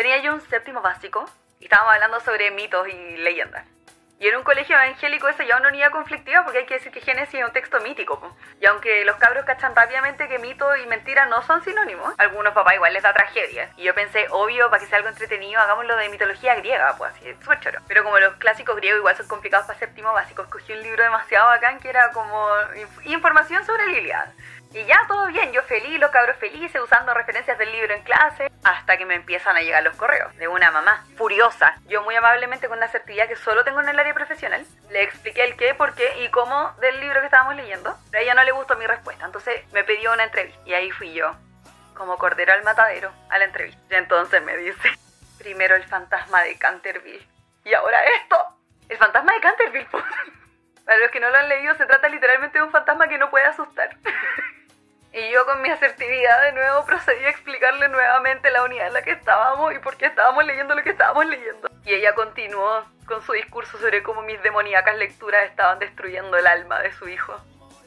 Tenía yo un séptimo básico y estábamos hablando sobre mitos y leyendas. Y en un colegio evangélico ese ya una unidad conflictiva porque hay que decir que Génesis es un texto mítico. Y aunque los cabros cachan rápidamente que mito y mentira no son sinónimos, algunos papás igual les da tragedia. Y yo pensé, obvio, para que sea algo entretenido, hagámoslo de mitología griega, pues así, súper choro. Pero como los clásicos griegos igual son complicados para séptimo básico, escogí un libro demasiado bacán que era como inf- información sobre la Ilíada. Y ya todo bien, yo feliz, los cabros felices, usando referencias del libro en clase, hasta que me empiezan a llegar los correos de una mamá furiosa. Yo muy amablemente con la asertividad que solo tengo en el área profesional, le expliqué el qué, por qué y cómo del libro que estábamos leyendo, pero a ella no le gustó mi respuesta, entonces me pidió una entrevista y ahí fui yo, como cordero al matadero, a la entrevista. Y entonces me dice, primero el fantasma de Canterville y ahora esto, el fantasma de Canterville. po. Para los que no lo han leído, se trata literalmente de un fantasma que no puede asustar. Y yo con mi asertividad de nuevo procedí a explicarle nuevamente la unidad en la que estábamos y por qué estábamos leyendo lo que estábamos leyendo. Y ella continuó con su discurso sobre cómo mis demoníacas lecturas estaban destruyendo el alma de su hijo.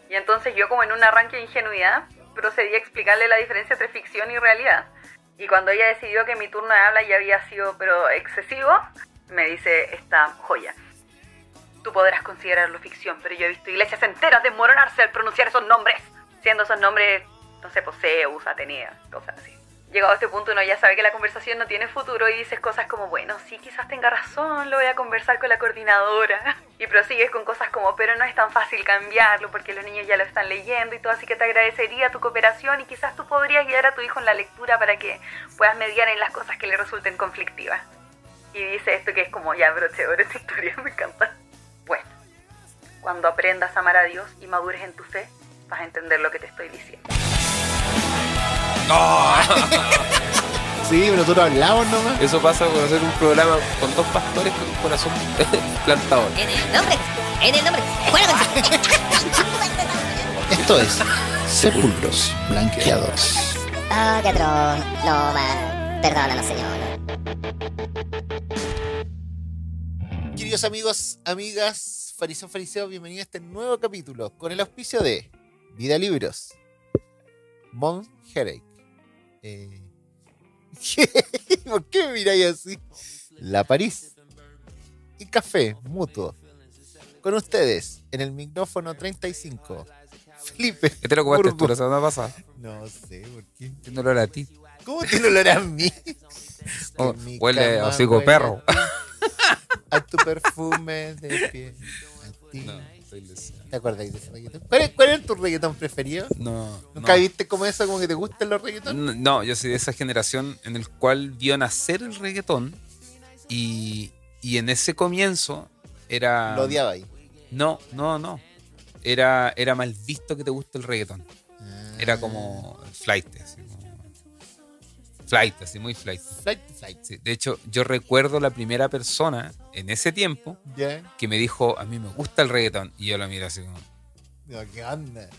Y entonces yo como en un arranque de ingenuidad procedí a explicarle la diferencia entre ficción y realidad. Y cuando ella decidió que mi turno de habla ya había sido pero excesivo, me dice esta joya. Tú podrás considerarlo ficción, pero yo he visto iglesias enteras desmoronarse al pronunciar esos nombres. Siendo esos nombres, no sé, pues Zeus, Atenea, cosas así. Llegado a este punto uno ya sabe que la conversación no tiene futuro y dices cosas como, bueno, sí, quizás tenga razón, lo voy a conversar con la coordinadora. Y prosigues con cosas como, pero no es tan fácil cambiarlo porque los niños ya lo están leyendo y todo, así que te agradecería tu cooperación y quizás tú podrías guiar a tu hijo en la lectura para que puedas mediar en las cosas que le resulten conflictivas. Y dice esto que es como, ya, broche, esta historia me encanta. Bueno, cuando aprendas a amar a Dios y madures en tu fe, vas a entender lo que te estoy diciendo. Sí, pero nosotros hablamos nomás. Eso pasa por hacer un programa con dos pastores con un corazón plantador. En el nombre, en el nombre. Bueno, Esto es Sepulcros Blanqueados. Oh, qué atroz. No, man. Perdónanos, Señor. Queridos amigos, amigas, fariseo, fariseo, bienvenidos a este nuevo capítulo con el auspicio de Vida Libros, Mount Headache. Eh, ¿Por qué me miráis así? La París y Café Mutuo. Con ustedes en el micrófono 35, Felipe. Este lo compraste tú la semana pasada. No sé por qué. Tiene olor a ti. ¿Cómo lo olor a mí? Oh, huele a hocico perro. A, tu perfume de piel. A ti. No, estoy lesionado. ¿Te acuerdas de ese reggaetón? ¿Cuál es, cuál es tu reggaetón preferido? No, ¿Nunca no. viste como eso, como que te gustan los reggaetones? No, no, yo soy de esa generación en el cual vio nacer el reggaetón y, y en ese comienzo era... Lo odiaba ahí. No, no, no. Era, era mal visto que te guste el reggaetón. Ah. Era como flight, así. Flight, así, muy flight. Flight flight. Sí, de hecho, yo recuerdo la primera persona en ese tiempo que me dijo, a mí me gusta el reggaetón. Y yo lo miré así como... ¿Qué onda?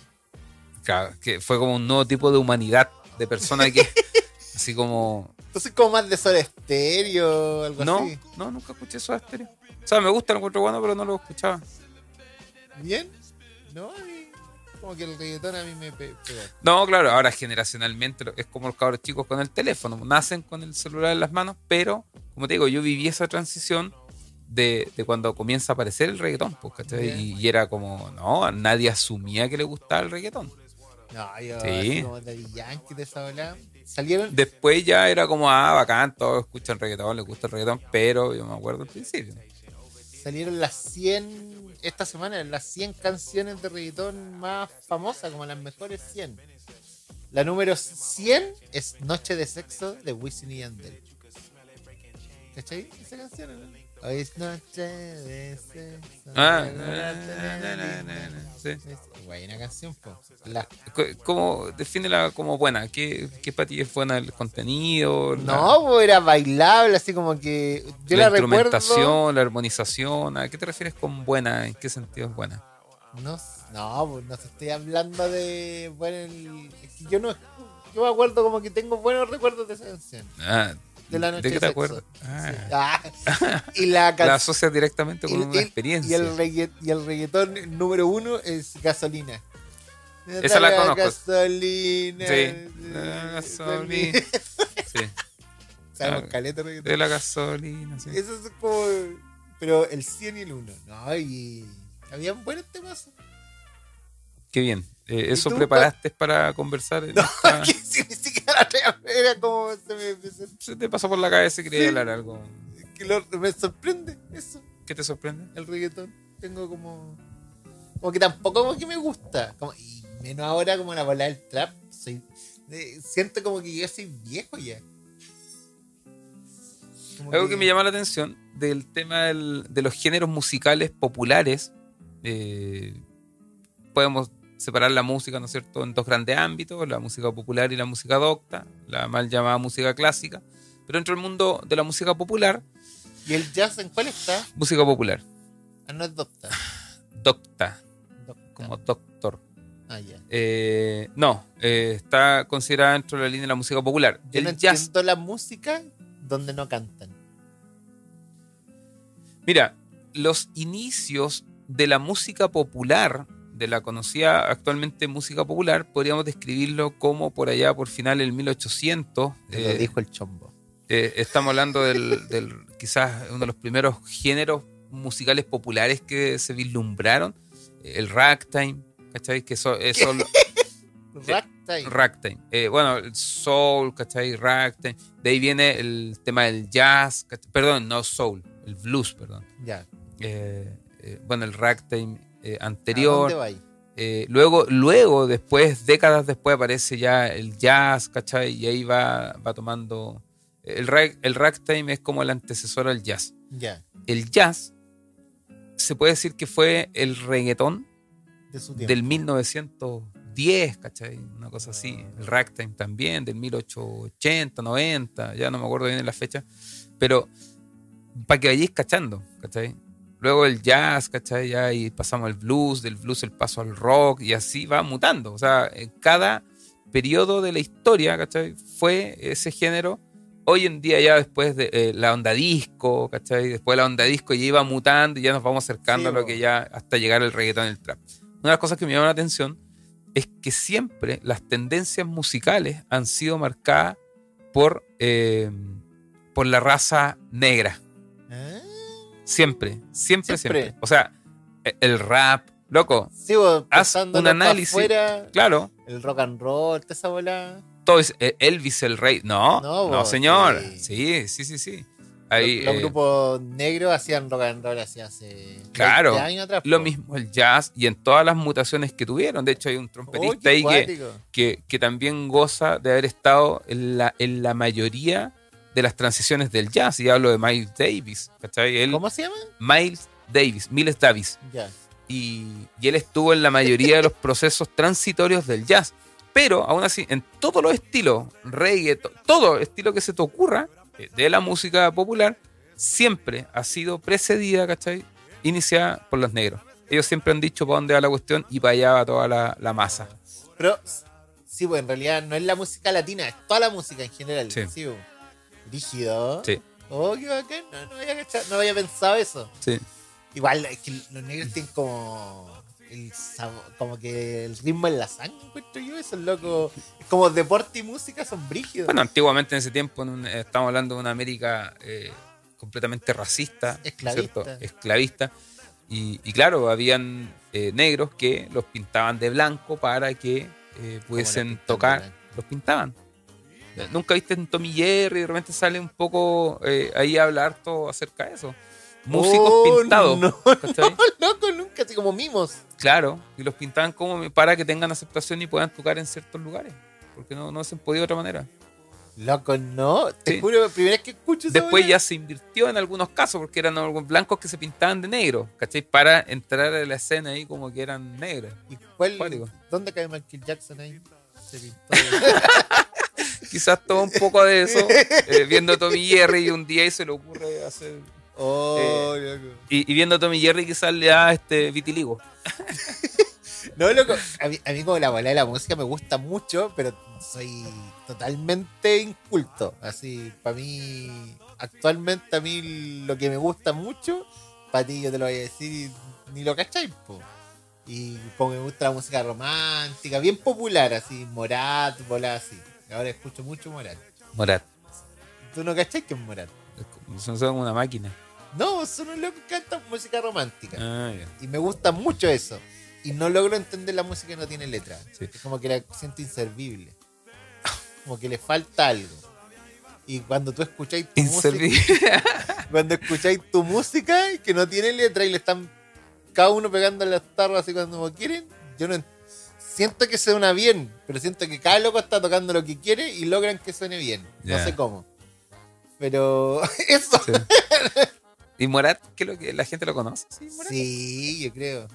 Claro, que fue como un nuevo tipo de humanidad, de persona que... así como... Entonces, como más de Soda Estéreo, algo No, así. no, nunca escuché eso estéreo. O sea, me gusta el encuentro bueno, pero no lo escuchaba. ¿Bien? No, a mí, como que el reggaetón a mí me pe- pegó. No, claro, ahora generacionalmente es como los cabros chicos con el teléfono. Nacen con el celular en las manos, pero, como te digo, yo viví esa transición de, de cuando comienza a aparecer el reggaetón. Ya. Y, y era como, no, nadie asumía que le gustaba el reggaetón. No, yo Sí. como Daddy Yankee de esa ola. Salieron, Después ya era como, ah, bacán, todos escuchan reggaetón, les gusta el reggaetón, pero yo me acuerdo al principio. salieron las 100, esta semana, las 100 canciones de reggaetón más famosas, como las mejores 100. La número 100 es Noche de Sexo de Wisin y Yandel. ¿Cachai? Esa canción, ¿no? Hoy es noche. Ah, buena canción, po. La- ¿Cómo defínela como buena? ¿Qué, qué para ti es buena el contenido? la- No, po, era bailable, así como que. Yo la, la, recuerdo. instrumentación, la armonización. ¿A qué te refieres con buena? ¿En qué sentido es buena? No, no, no te estoy hablando de. Bueno, el- es que yo no. Yo me acuerdo como que tengo buenos recuerdos de esa canción. Ah, De la noche qué de te sexo. acuerdas? Ah, Sí. Ah, y la la asocias directamente con una Y experiencia. el, regga- y el reggaetón número uno es gasolina. Esa la conozco. Gasolina. Sí. La gasolina. Sí. Sabemos Ah, caleta de reggaetón. De la gasolina, sí. Eso es como. Pero el 100 y el 1. No, y. Habían buenos temas. Qué bien. Eh, ¿Eso tú, preparaste para conversar? en No, esta- que siquiera era como. Se me, me- Se te pasó por la cabeza y quería Sí. hablar algo. que lo- me sorprende eso, ¿Qué te sorprende? el reggaetón. Tengo como. Como que tampoco como que me gusta. Como, y menos ahora como la bola del trap. Soy, eh, siento como que yo soy viejo ya. Como Algo que me llama la atención del tema del- de los géneros musicales populares, eh, podemos separar la música, ¿no es cierto?, en dos grandes ámbitos, la música popular y la música docta, la mal llamada música clásica, pero dentro del mundo de la música popular, ¿Y el jazz en cuál está? música popular, Ah, no es docta. docta, Docta. como doctor. Ah, ya. Eh, no, eh, está considerada dentro de la línea de la música popular. Yo el no jazz entiendo la música donde no cantan. Mira, los inicios de la música popular, de la conocida actualmente música popular, podríamos describirlo como por allá, por final del 1800. Te lo eh, dijo el chombo. eh, estamos hablando del, del- quizás uno de los primeros géneros musicales populares que se vislumbraron, el ragtime, ¿cachai? Que eso, eso lo- Ragtime. ragtime. Eh, bueno, el soul, ¿cachai? Ragtime. De ahí viene el tema del jazz, ¿cachai? perdón, no soul, el blues, perdón. ya. Eh, eh, bueno, el ragtime eh, ¿A anterior. dónde va ahí? Eh, luego, luego, después, décadas después, aparece ya el jazz, ¿cachai? Y ahí va, va tomando. El, rag- el ragtime es como el antecesor al jazz. Ya. El jazz se puede decir que fue el reggaetón De su del 1910, ¿cachai? Una cosa así. El ragtime también, del 1880, 90, ya no me acuerdo bien la fecha. Pero para que vayáis cachando, ¿cachai? Luego el jazz, ¿cachai? Ya y pasamos al blues, del blues el paso al rock y así va mutando. O sea, en cada periodo de la historia, ¿cachai? Fue ese género. Hoy en día ya después de eh, la onda disco, ¿cachai? Después de la onda disco ya iba mutando y ya nos vamos acercando Sí, a lo que ya hasta llegar al reggaetón y el trap. Una de las cosas que me llama la atención es que siempre las tendencias musicales han sido marcadas por, eh, por la raza negra. Siempre, siempre, Siempre. siempre. O sea, e- el rap, loco, Sí, vos, Haz un análisis. afuera, claro, el rock and roll, toda esa bola. todo es eh, Elvis el rey. No, No, no, señor. sí. Sí, sí, sí. Ahí, los, los eh, grupos negros hacían rock and roll así hace Claro, 20 años atrás. lo mismo el jazz y en todas las mutaciones que tuvieron. De hecho, hay un trompetista ahí que, que, que también goza de haber estado en la, en la mayoría de las transiciones del jazz. Y hablo de Miles Davis, ¿cachai? Él, ¿Cómo se llama? Miles Davis, Miles Davis. Y, y él estuvo en la mayoría de los procesos transitorios del jazz. Pero aún así, en todos los estilos, reggae, to- todo estilo que se te ocurra eh, de la música popular, siempre ha sido precedida, ¿cachai? Iniciada por los negros. Ellos siempre han dicho para dónde va la cuestión y para allá va toda la, la masa. Pero sí, pues en realidad no es la música latina, es toda la música en general. Sí. Sí, pues. Rígido. Sí. Oh, qué bacán. No, no, había no había pensado eso. Sí. Igual es que los negros tienen como el sabo- como que el ritmo en la sangre, encuentro yo, eso es loco. Es como deporte y música son brígidos. Bueno, antiguamente en ese tiempo en un- eh, estamos hablando de una América eh, completamente racista, Esclavista. ¿cierto? esclavista. Y, y claro, habían eh, negros que los pintaban de blanco para que eh, pudiesen tocar, los pintaban. Nunca viste en Tommy Jerry, de repente sale un poco eh, ahí a hablar todo acerca de eso. Músicos Oh, pintados. No, ¿cachai? loco, nunca, así como mimos. Claro, y los pintaban como para que tengan aceptación y puedan tocar en ciertos lugares. Porque no, no se podía de otra manera. Loco, no. Te Sí. juro, primera vez que escucho Después ya se invirtió en algunos casos porque eran algunos blancos que se pintaban de negro, ¿cachai? Para entrar a la escena ahí como que eran negros. ¿Y cuál, Cuático. ¿Dónde cae Michael Jackson ahí? Se pintó. Quizás todo un poco de eso, eh, viendo a Tommy Jerry y un día y se le ocurre hacer... Oh, Eh. Y, y viendo a Tommy Jerry quizás le da este vitiligo. No, loco. A mí, a mí como la bola de la música me gusta mucho, pero soy totalmente inculto. Así, para mí, actualmente a mí lo que me gusta mucho, para ti yo te lo voy a decir, ni lo cacháis, po. Y como me gusta la música romántica, bien popular, así, Morat, bola así. Ahora escucho mucho Morat. Morat. ¿Tú no cachai que es Morat? Son son una máquina. No, son locos que cantan música romántica. Ah. Y me gusta mucho eso. Y no logro entender la música que no tiene letra. Sí. Es como que la siento inservible. Como que le falta algo. Y cuando tú escucháis tu música, Inservible. cuando escucháis tu música que no tiene letra y le están cada uno pegando las tarras así cuando quieren, yo no en- siento que suena bien, pero siento que cada loco está tocando lo que quiere y logran que suene bien. No sé cómo. Pero eso. Sí. ¿Y Morat? ¿Qué es lo que la gente lo conoce? Sí, Morat. Sí, yo creo.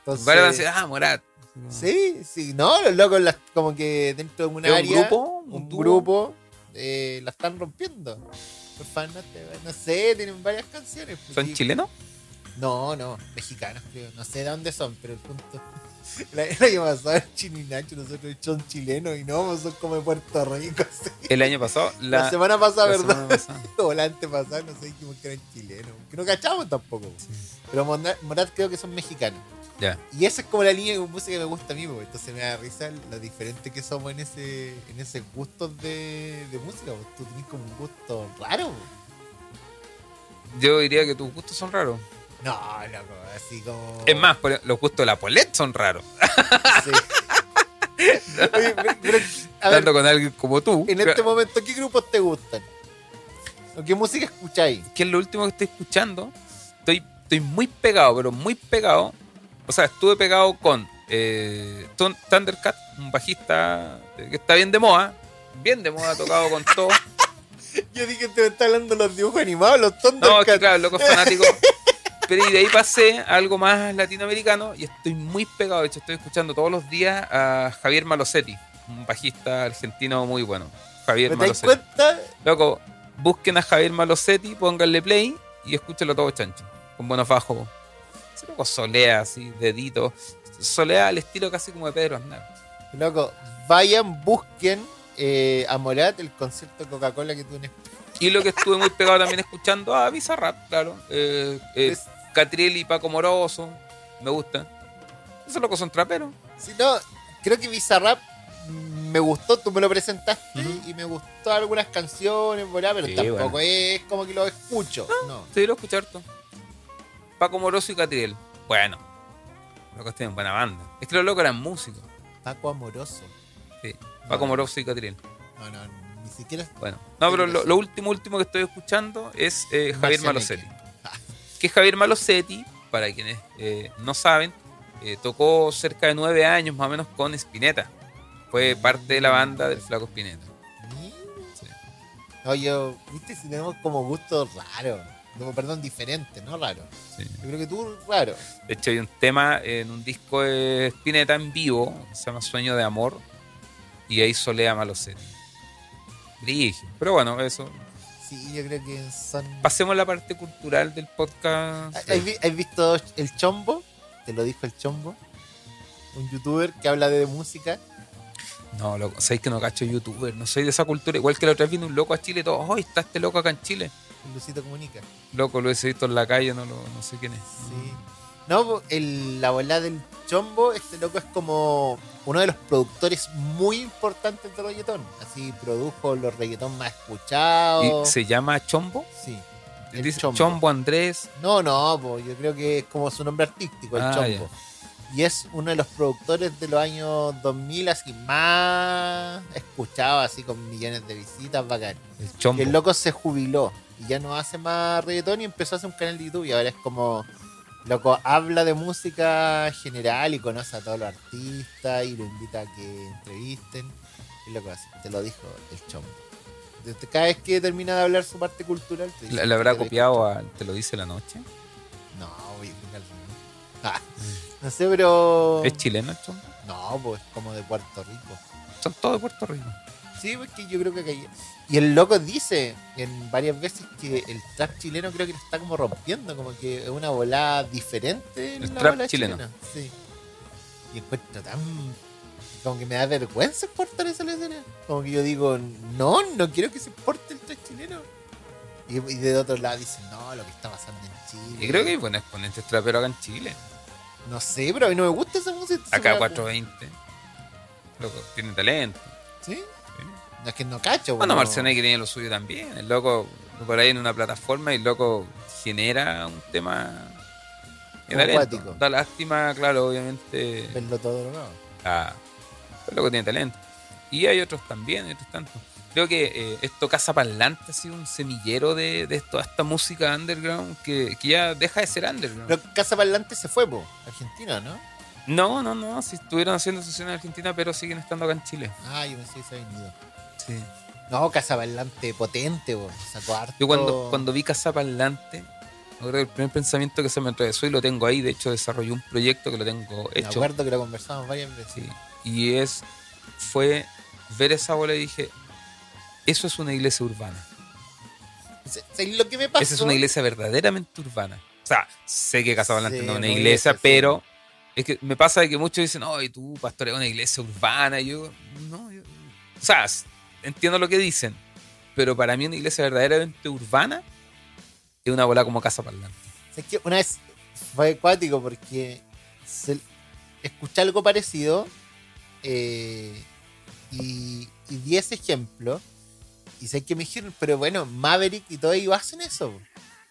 Entonces, Varios van a decir, ah, Morat. Sí, sí, no, los locos las, como que dentro de una ¿Es un área, grupo? ¿Un grupo, eh, la están rompiendo. Por favor, no, te- no sé, tienen varias canciones. pues, ¿Son sí. chilenos? No, no, mexicanos creo. No sé de dónde son, pero el punto. El año pasado Chino y Nacho, nosotros son chilenos y no, son como de Puerto Rico. sí. El año pasado. La, La, semana pasada, la ¿verdad? semana pasada. O la antepasada, no sé, dijimos que eran chilenos. Que no cachamos tampoco. Pero Morat creo que son mexicanos. Ya. Y esa es como la línea de música que me gusta a mí, porque entonces me da risa lo diferente que somos en ese, en ese gusto de, de música. Tú tienes como un gusto raro. Yo diría que tus gustos son raros. No, loco, así como. Es más, los gustos de la Polet son raros. Sí. Oye, pero- pero, a ver, Estando con alguien como tú. en este momento, ¿qué grupos te gustan? ¿O qué música escucháis? que es lo último que estoy escuchando. Estoy, estoy muy pegado, pero muy pegado. O sea, estuve pegado con eh, Thun- Thundercat, un bajista que está bien de moda. Bien de moda, tocado con todo. Yo dije, te me está hablando los dibujos animados, los No, es Thundercats. que claro, el loco es fanático. Pero y de ahí pasé a algo más latinoamericano y estoy muy pegado. De hecho, estoy escuchando todos los días a Javier Malosetti, un bajista argentino muy bueno. Javier ¿Me Malosetti. cuenta? Loco, busquen a Javier Malosetti, pónganle play y escúchenlo todo chancho. Con buenos bajos. Ese loco solea así, dedito. Solea al estilo casi como de Pedro Aznar. Loco, vayan, busquen eh, a Morat el concierto Coca-Cola que tú en Y lo que estuve muy pegado también escuchando a Bizarrap, claro. Eh, eh, Catriel y Paco Moroso. Me gusta. Esos locos son traperos. Si no, creo que Bizarrap me gustó, tú me lo presentaste y me gustó algunas canciones, volá, pero Sí, tampoco bueno. es como que lo escucho. No. Te quiero escuchar tú. Paco Moroso y Catriel. Bueno. Los locos tienen buena banda. Es que los locos eran músicos. Paco Amoroso. Sí. Paco Moroso y Catriel. No, no, ni siquiera. Bueno, no, pero lo, lo último, último que estoy escuchando es eh, Javier Marcianeque. Que Javier Malosetti, para quienes eh, no saben, eh, tocó cerca de nueve años más o menos con Spinetta. Fue parte de la banda del Flaco Spinetta. Sí. No, yo, viste, si tenemos como gustos raros. No, perdón, diferentes, no raros. Sí. Yo creo que tú, raro. De hecho, hay un tema en un disco de Spinetta en vivo, que se llama Sueño de Amor, y ahí solea Malosetti. Pero bueno, eso. Sí, yo creo que son. Pasemos a la parte cultural del podcast. ¿Has, vi- has visto el Chombo? Te lo dijo el Chombo. Un youtuber que habla de música. No, loco, sabéis que no cacho youtuber, no soy de esa cultura. Igual que la otra vez vino un loco a Chile, todo, ¡oh, está este loco acá en Chile! Lucito Comunica. Loco, lo he visto en la calle, no, lo, no sé quién es. Sí. No, el, la bola del Chombo, este loco es como uno de los productores muy importantes de reggaetón. Así produjo los reggaetón más escuchados. ¿Y se llama Chombo? Sí. El Dice Chombo. Chombo Andrés. No, no, po, yo creo que es como su nombre artístico, el Ah, Chombo. Y es uno de los productores de los años 2000 así más escuchados, así con millones de visitas, bacán. El Chombo. Y el loco se jubiló y ya no hace más reggaetón y empezó a hacer un canal de YouTube y ahora es como loco habla de música general y conoce a todos los artistas y lo invita a que entrevisten y loco así, te lo dijo el chombo. Cada vez que termina de hablar su parte cultural te dice, ¿Le, le habrá "Te lo dijo copiado a Te lo dice la noche? Chombo". No, voy a explicarlo. Ah, no sé, pero ¿Es chileno el Chombo? no, pues como de Puerto Rico. Son todos de Puerto Rico. Sí, porque yo creo que acá- Y el loco dice en varias veces que el trap chileno creo que lo está como rompiendo, como que es una volada diferente. en El trap chileno. chilena. Sí. Y encuentro tan. Como que me da vergüenza exportar esa escena. Como que yo digo, no, no quiero que se exporte el trap chileno. Y, y de otro lado dicen, no, lo que está pasando en Chile. Y creo que hay buenos exponentes traperos acá en Chile. No sé, pero a mí no me gusta esa música. Acá esa- 420. Loco, tiene talento. ¿Sí? No es que no cacho. Bueno, no. Marcianeque tiene lo suyo también. El loco, por ahí en una plataforma, y el loco genera un tema. acuático. Da lástima, claro, obviamente. Verlo todo drogado. Ah, el loco tiene talento. Y hay otros también, otros tantos. Creo que eh, esto Casa Parlante ha sido un semillero de, de toda esta música underground que, que ya deja de ser underground. Pero Casa Parlante se fue, po. Argentina, ¿no? No, no, no. Si estuvieron haciendo sesiones en Argentina, pero siguen estando acá en Chile. Ah, yo pensé que se había ido. Sí. No, Casa Parlante potente, po. Sacó harto. Yo cuando, cuando vi Casa Parlante, me acuerdo que el primer pensamiento que se me atravesó y lo tengo ahí, de hecho desarrollé un proyecto que lo tengo Me hecho. acuerdo que lo conversamos varias veces. Sí. Y es, fue ver esa bola y dije, eso es una iglesia urbana. Lo que me pasó. Esa es una iglesia verdaderamente urbana. O sea, sé que Casa Parlante Sí, no es una iglesia, sí. pero es que me pasa de que muchos dicen, oye, tú pastoreas una iglesia urbana. Y yo, no, yo- o sea, entiendo lo que dicen, pero para mí una iglesia verdaderamente urbana es una bola como Casa Parlante. Es una vez fue acuático porque escuché algo parecido eh, y, y di ese ejemplo y sé que me dijeron, pero bueno, Maverick y todo ellos hacen eso.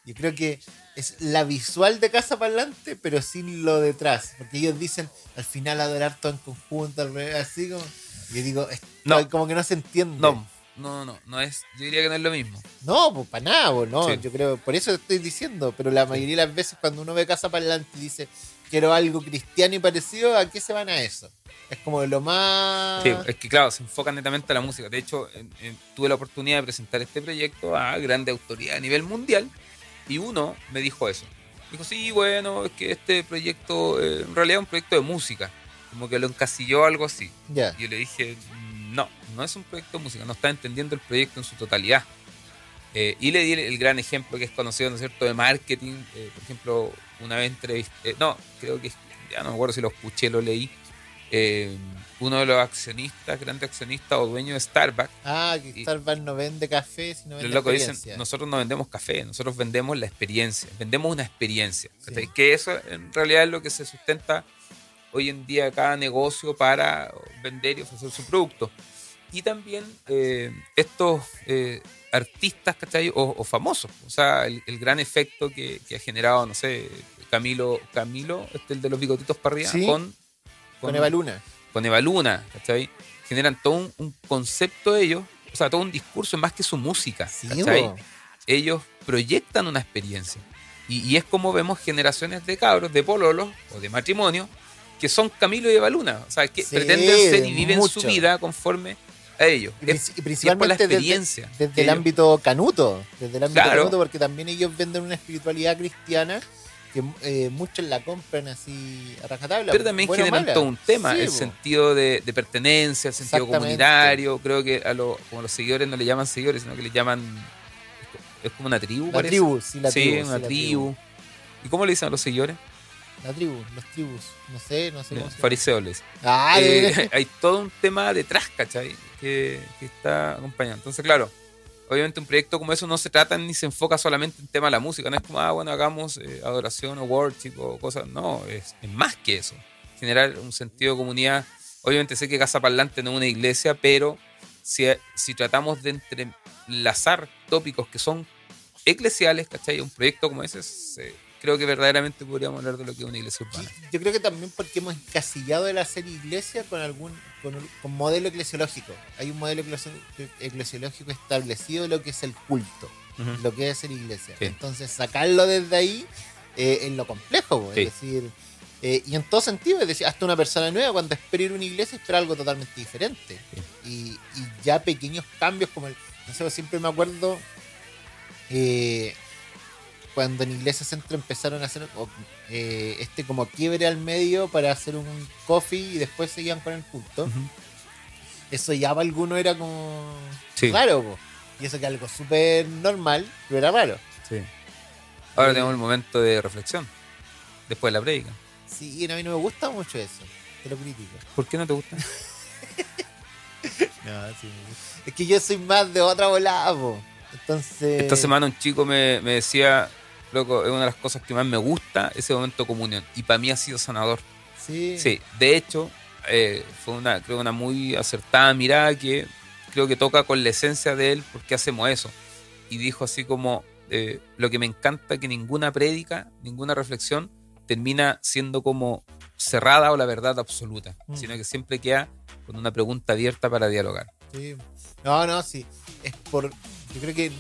Yo creo que es la visual de Casa Parlante, pero sin lo detrás. Porque ellos dicen al final adorar todo en conjunto, así como. Y Yo digo, es- No. como que no se entiende. No, no, no, no es, yo diría que no es lo mismo. No, pues para nada, pues, no. Sí. Yo creo, por eso estoy diciendo, pero la mayoría de las veces cuando uno ve Casa Parlante y dice quiero algo cristiano y parecido, ¿a qué se van a eso? Es como lo más. Sí, es que claro, se enfocan netamente a la música. De hecho, en- en- tuve la oportunidad de presentar este proyecto a grande autoridad a nivel mundial y uno me dijo eso. Dijo, sí, bueno, es que este proyecto eh, en realidad es un proyecto de música. Como que lo encasilló algo así. Ya. Y yo le dije, no, no es un proyecto de música, no está entendiendo el proyecto en su totalidad. Eh, y le di el, gran ejemplo que es conocido, ¿no es cierto?, de marketing. Eh, por ejemplo, una vez entrevisté, no, creo que ya no me acuerdo si lo escuché, lo leí. eh, uno de los accionistas, grandes accionistas o dueño de Starbucks, Ah, que Starbucks no vende café, sino vende locos dicen, nosotros no vendemos café, nosotros vendemos la experiencia, vendemos una experiencia. Sí. Que eso en realidad es lo que se sustenta hoy en día cada negocio para vender y ofrecer su producto. Y también eh, estos eh, artistas, ¿cachai? O, o famosos. O sea, el, el gran efecto que, que ha generado, no sé, Camilo, Camilo, este el de los bigotitos para arriba, Sí. con, Con Eva Luna. con Eva Luna, ¿cachai? Generan todo un, un concepto de ellos, o sea, todo un discurso más que su música, Sí, ¿cachai? bo. Ellos proyectan una experiencia. Y, y es como vemos generaciones de cabros, de pololos o de matrimonio, que son Camilo y Eva Luna, o sea, que Sí, pretenden ser y viven mucho. su vida conforme a ellos. Y, Es- princi- y principalmente por la experiencia desde, el ellos- ámbito canuto. Desde el ámbito Claro. canuto, porque también ellos venden una espiritualidad cristiana que eh, muchos la compran así a rajatabla. Pero también generan todo un tema, Sí, el bo. sentido de, de pertenencia, el sentido comunitario. Creo que a los, como los seguidores no le llaman seguidores, sino que le llaman. Es como una tribu, La parece. tribu, sí, la sí, tribu. una sí, la tribu. ¿Y cómo le dicen a los seguidores? La tribu, los tribus. No sé, no sé cómo se llama. Fariseos les dicen. Ah, Eh, hay todo un tema detrás, ¿cachai? Que, que está acompañando. Entonces, claro, obviamente un proyecto como eso no se trata ni se enfoca solamente en tema de la música. No es como, ah, bueno, hagamos eh, adoración o worship o cosas. No, es, es más que eso. Generar un sentido de comunidad. Obviamente sé que Casa Parlante no es una iglesia, pero si, si tratamos de entrelazar tópicos que son eclesiales, ¿cachai? Un proyecto como ese, se- creo que verdaderamente podríamos hablar de lo que es una iglesia urbana. Yo creo que también porque hemos encasillado el hacer iglesia con algún con, un- con modelo eclesiológico. Hay un modelo eclesi- eclesiológico establecido de lo que es el culto, lo que es ser iglesia. Sí. Entonces sacarlo desde ahí eh, es lo complejo. Sí. es decir, eh, y en todo sentido, es decir, hasta una persona nueva cuando espera ir a una iglesia espera algo totalmente diferente. Y, y ya pequeños cambios como el, no sé, siempre me acuerdo eh, cuando en Iglesia Centro empezaron a hacer eh, este como quiebre al medio para hacer un coffee y después seguían con el culto. Eso ya para alguno era como Sí. raro, po. y eso que algo súper normal, pero era raro. Sí. Ahora Eh, tenemos el momento de reflexión. Después de la predica. Sí, y a mí no me gusta mucho eso, te lo critico. ¿Por qué no te gusta? No, sí. Es que yo soy más de otra volada, po. Entonces... Esta semana un chico me, me decía, loco, es una de las cosas que más me gusta ese momento de comunión. Y para mí ha sido sanador. Sí. Sí, de hecho, eh, fue una, creo una muy acertada mirada que creo que toca con la esencia de él, ¿por qué hacemos eso? Y dijo así como, eh, lo que me encanta que ninguna prédica, ninguna reflexión termina siendo como cerrada o la verdad absoluta, Mm. sino que siempre queda con una pregunta abierta para dialogar. Sí. No, no, sí. Es por. Yo creo que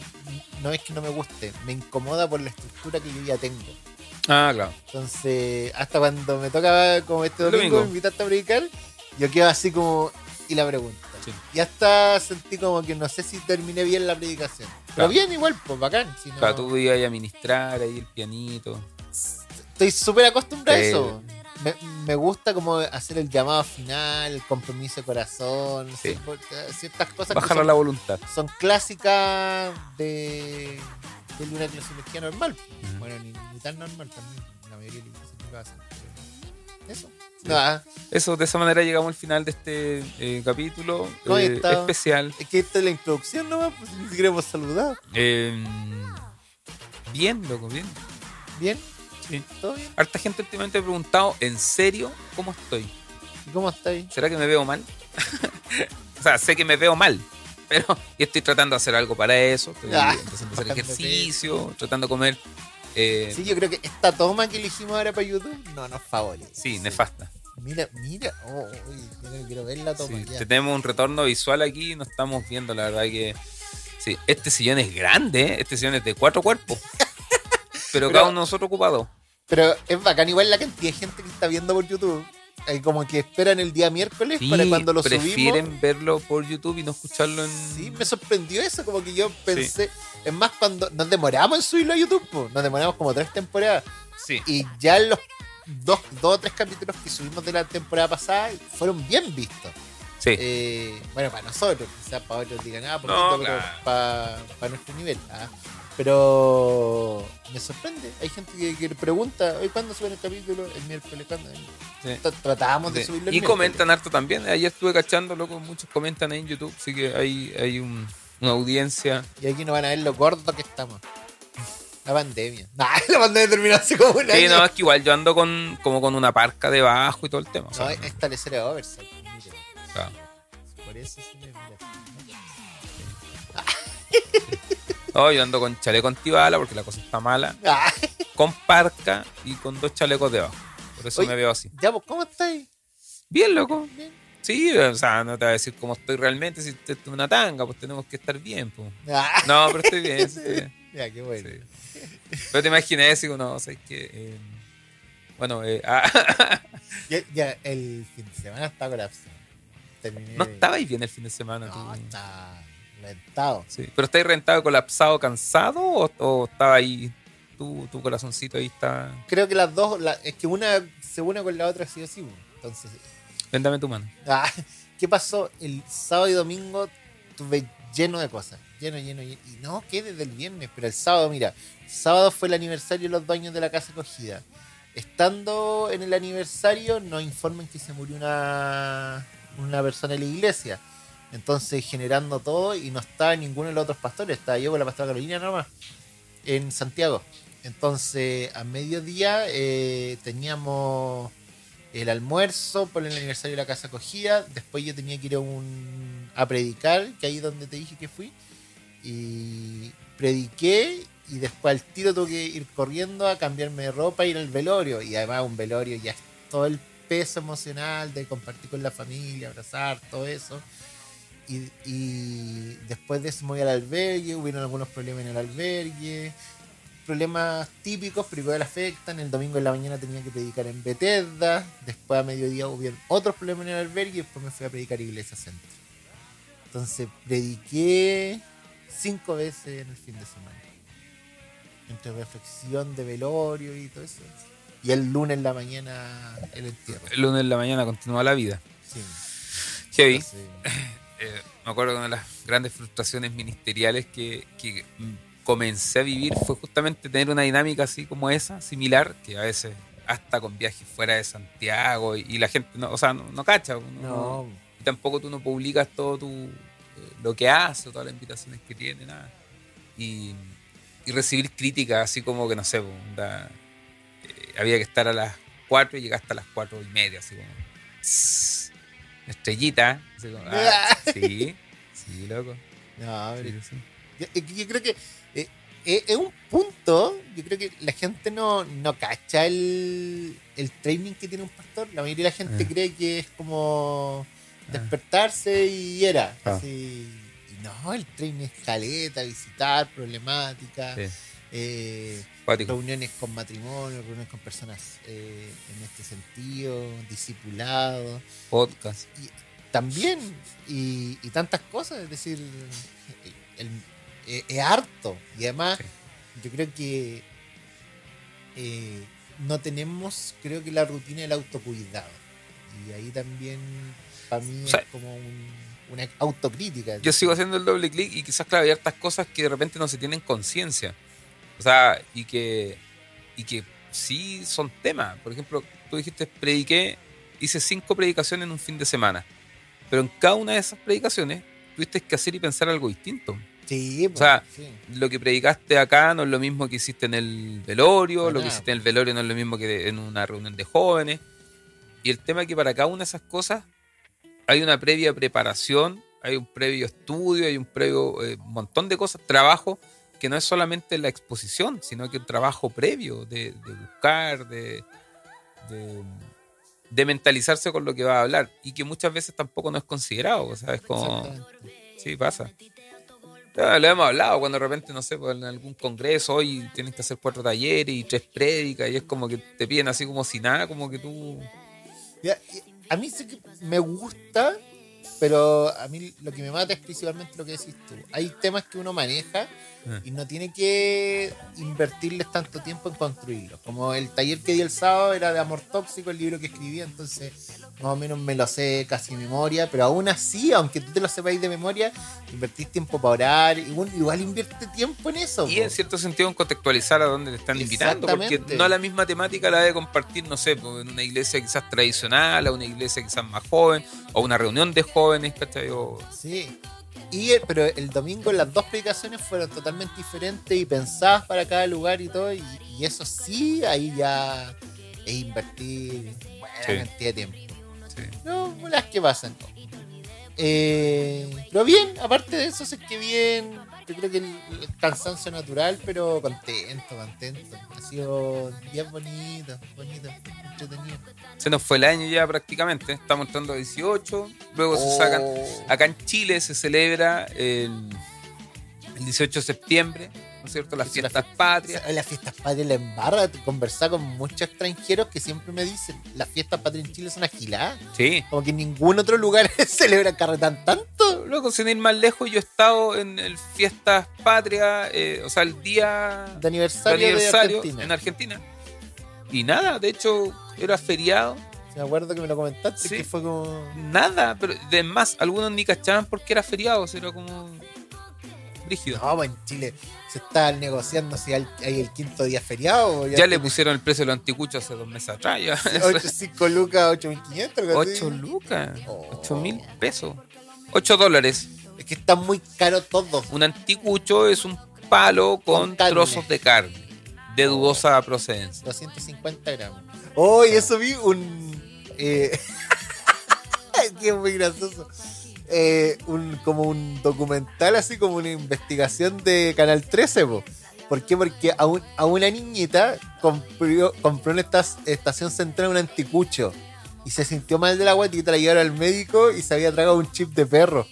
no es que no me guste, me incomoda por la estructura que yo ya tengo. Ah, claro. Entonces, hasta cuando me toca, como este domingo, domingo. me invitaste a predicar, yo quedo así como. Y la pregunta. Sí. Y hasta sentí como que no sé si terminé bien la predicación. Pero bien, igual, pues bacán. si no- Claro, tú ibas a ministrar ahí el pianito. Estoy súper acostumbrado a eso. Me, me gusta como hacer el llamado final, el compromiso de corazón, Sí. cier- ciertas cosas que Bajar a son, la voluntad. son clásicas de, de una eclesiología normal. Bueno, ni, ni tan normal también. La mayoría de iglesias no lo hacen. Eso. Nada, Eso, de esa manera llegamos al final de este eh, capítulo ¿Cómo eh, está? especial. es que esta es la introducción nomás, pues ni siquiera hemos saludado. Eh, bien, loco, bien. ¿Bien? Sí. ¿Todo bien? Harta gente últimamente me ha preguntado, ¿en serio cómo estoy? ¿Y cómo estáis? ¿Será que me veo mal? o sea, sé que me veo mal, pero y estoy tratando de hacer algo para eso. Estoy Ah, empezando a hacer ejercicio, tratando de comer. eh, Sí, yo creo que esta toma que elegimos ahora para YouTube no nos favorece. sí, nefasta. Mira, mira. Oh, uy, quiero, ver la toma. Sí, tenemos un retorno visual aquí, no estamos viendo, la verdad que. Sí, este sillón es grande, ¿eh? este sillón es de cuatro cuerpos. Pero, Pero- cada uno de nosotros ocupado. Pero es bacán igual la cantidad de gente que está viendo por YouTube. Eh, como que esperan el día miércoles Sí, para cuando lo prefieren subimos. verlo por YouTube y no escucharlo en. Sí, me sorprendió eso, como que yo pensé, es más cuando nos demoramos en subirlo a YouTube, po. nos demoramos como tres temporadas Sí. y ya los dos, dos o tres capítulos que subimos de la temporada pasada fueron bien vistos. Sí. Eh, bueno, para nosotros, quizás para otros digan, ah, No, poquito, pero claro. para, para nuestro nivel. ah. Pero me sorprende, hay gente que, que pregunta, ¿hoy cuándo suben el capítulo? El miércoles, ¿cuándo? Sí. Tra- Tratábamos de Sí. subirlo el Y miércoles. comentan harto también. Ayer estuve cachando, loco, muchos comentan ahí en YouTube, así que hay, hay un- una audiencia. Y aquí no van a ver lo gordo que estamos. La pandemia. Nah, la pandemia terminó hace como un Sí, año. no, es que igual yo ando con como con una parca debajo y todo el tema. o sea, No, esta lecera de Oversight. Claro. por eso se le mira. No, yo ando con chaleco antibala porque la cosa está mala, Ah, con parca y con dos chalecos debajo. Por eso Oye. me veo así. ya, pues, ¿cómo estáis? Bien, loco. Bien. Sí, o sea, no te voy a decir cómo estoy realmente, si estoy en una tanga, pues tenemos que estar bien. Pues. Ah, No, pero estoy bien. sí, estoy bien. ya, qué bueno. Sí. Pero te imaginé así, no, ¿sabes qué? Eh, bueno, eh, ah, Ya, ya, el fin de semana está colapsado. Terminé. no estabais bien el fin de semana. tú. No, está reventado. Sí. ¿Pero estáis rentado, colapsado, cansado o, o estaba ahí, tu, tu corazoncito ahí está... Creo que las dos, la- es que una se une con la otra sí o sí. Entonces, Véndame tu mano. Ah, ¿Qué pasó? El sábado y domingo tuve lleno de cosas. Lleno, lleno, lleno. Y no, que desde el viernes, pero el sábado, mira, el sábado fue el aniversario de los dueños de la casa acogida. Estando en el aniversario, nos informan que se murió una, una persona en la iglesia. Entonces, generando todo, y no estaba ninguno de los otros pastores, estaba yo con la pastora Carolina nomás, en Santiago. Entonces, a mediodía eh, teníamos el almuerzo por el aniversario de la casa acogida. Después yo tenía que ir a, un, a predicar, que ahí donde te dije que fui. Y prediqué y después al tiro tuve que ir corriendo a cambiarme de ropa, ir al velorio. Y además un velorio ya es todo el peso emocional de compartir con la familia, abrazar, todo eso. Y, y después de eso me voy al albergue, hubieron algunos problemas en el albergue, problemas típicos, pero igual afectan. El domingo en la mañana tenía que predicar en Bethesda, después a mediodía hubieron otros problemas en el albergue y después me fui a predicar a Iglesia Centro. Entonces prediqué cinco veces en el fin de semana. Entre reflexión de velorio y todo eso. Y el lunes en la mañana el entierro. El lunes en la mañana continúa la vida. Sí. Heavy. Entonces, Eh, me acuerdo que una de las grandes frustraciones ministeriales que, que, comencé a vivir fue justamente tener una dinámica así como esa, similar, que a veces hasta con viajes fuera de Santiago y, y la gente, no, o sea, no, no cacha. no- no, y tampoco tú no publicas todo tu, eh, lo que haces, todas las invitaciones que tiene, nada. Y, y recibir críticas así como que, no sé, pues, onda, eh, había que estar a las 4 y llegaste a las 4 y media, así como... "Tss, Estrellita, así como, ah, sí, Sí, loco. No, pero Sí, sí. Yo, yo creo que eh, eh, es un punto. Yo creo que la gente no, no cacha el, el training que tiene un pastor. La mayoría de la gente Ah. cree que es como Ah. despertarse y era. Ah. Así, y no, el training es caleta, visitar, problemática, Sí. eh, Reuniones con matrimonio, reuniones con personas eh, en este sentido, discipulado Podcast. también y, y tantas cosas, es decir, eh, es harto y además Sí. yo creo que eh, no tenemos creo que la rutina del autocuidado y ahí también para mí O sea, es como un- una autocrítica. Yo sigo haciendo el doble clic y quizás, claro, hay hartas cosas que de repente no se tienen conciencia. O sea, y que, y que sí son temas. Por ejemplo, tú dijiste, prediqué, hice cinco predicaciones en un fin de semana. Pero en cada una de esas predicaciones tuviste que hacer y pensar algo distinto. Sí, o sea, pues, sí. Lo que predicaste acá no es lo mismo que hiciste en el velorio, lo que hiciste en el velorio no es lo mismo que en una reunión de jóvenes. Y el tema es que para cada una de esas cosas hay una previa preparación, hay un previo estudio, hay un previo eh, montón de cosas, trabajo que no es solamente la exposición, sino que un trabajo previo de, de buscar, de, de, de mentalizarse con lo que va a hablar y que muchas veces tampoco no es considerado, o sea, es como... Sí, pasa. Ya, lo hemos hablado cuando de repente, no sé, pues, en algún congreso hoy tienes que hacer cuatro talleres y tres prédicas y es como que te piden así como si nada, como que tú... Ya, a mí sí que me gusta, pero a mí lo que me mata es principalmente lo que decís tú. Hay temas que uno maneja Ah. y no tiene que invertirles tanto tiempo en construirlos. Como el taller que di el sábado era de amor tóxico, el libro que escribí, entonces más o menos me lo sé casi de memoria, pero aún así, aunque tú te lo sepáis de memoria, invertís tiempo para orar, igual, igual invierte tiempo en eso. Y po. en cierto sentido en contextualizar a dónde te están invitando, porque no la misma temática la de compartir, no sé, en una iglesia quizás tradicional, a una iglesia quizás más joven, o una reunión de jóvenes, ¿cachai? Sí. Y, el- pero el domingo las dos predicaciones fueron totalmente diferentes y pensadas para cada lugar y todo. Y, y eso sí, ahí ya es invertir buena Sí. cantidad de tiempo. Sí. No, las que pasan. Eh, pero bien, aparte de eso, sé que bien. Yo creo que el, el cansancio natural, pero contento, contento. Ha sido días bonitos, bonitos, entretenidos. Se nos fue el año ya prácticamente, estamos entrando a 18, luego se sacan Oh. Acá en Chile se celebra el, el 18 de septiembre, ¿no es cierto? Las fiestas O patrias. sea, las fiestas patrias la embarra. Conversar con muchos extranjeros que siempre me dicen, las fiestas patrias en Chile son agilada. Sí. Como que en ningún otro lugar celebra carretan tanto. Luego, sin ir más lejos, yo he estado en el fiestas patrias, eh, o sea, el día De de aniversario, de Argentina. en Argentina. Y nada, de hecho, era feriado, Me acuerdo que me lo comentaste, Sí. que fue como... nada, pero de más, algunos ni cachaban porque era feriado, o sea, era como brígido. No, pues en Chile se está negociando si hay, el quinto día feriado. Ya le pusieron el precio de los anticuchos hace dos meses atrás, ya. 5 lucas, 8.500. algo así. 8 lucas, Oh. 8 mil pesos. 8 dólares. Es que está muy caro todo. Un anticucho es un palo con, Con trozos de carne de dudosa procedencia. 250 gramos. Oh, y eso vi un. Eh, que es muy gracioso. Eh, un, como un documental, así como una investigación de Canal 13, po. ¿Por qué? Porque a, un- a una niñita compró, compró en esta estación central un anticucho y se sintió mal de la te la llevaron al médico y se había tragado un chip de perro.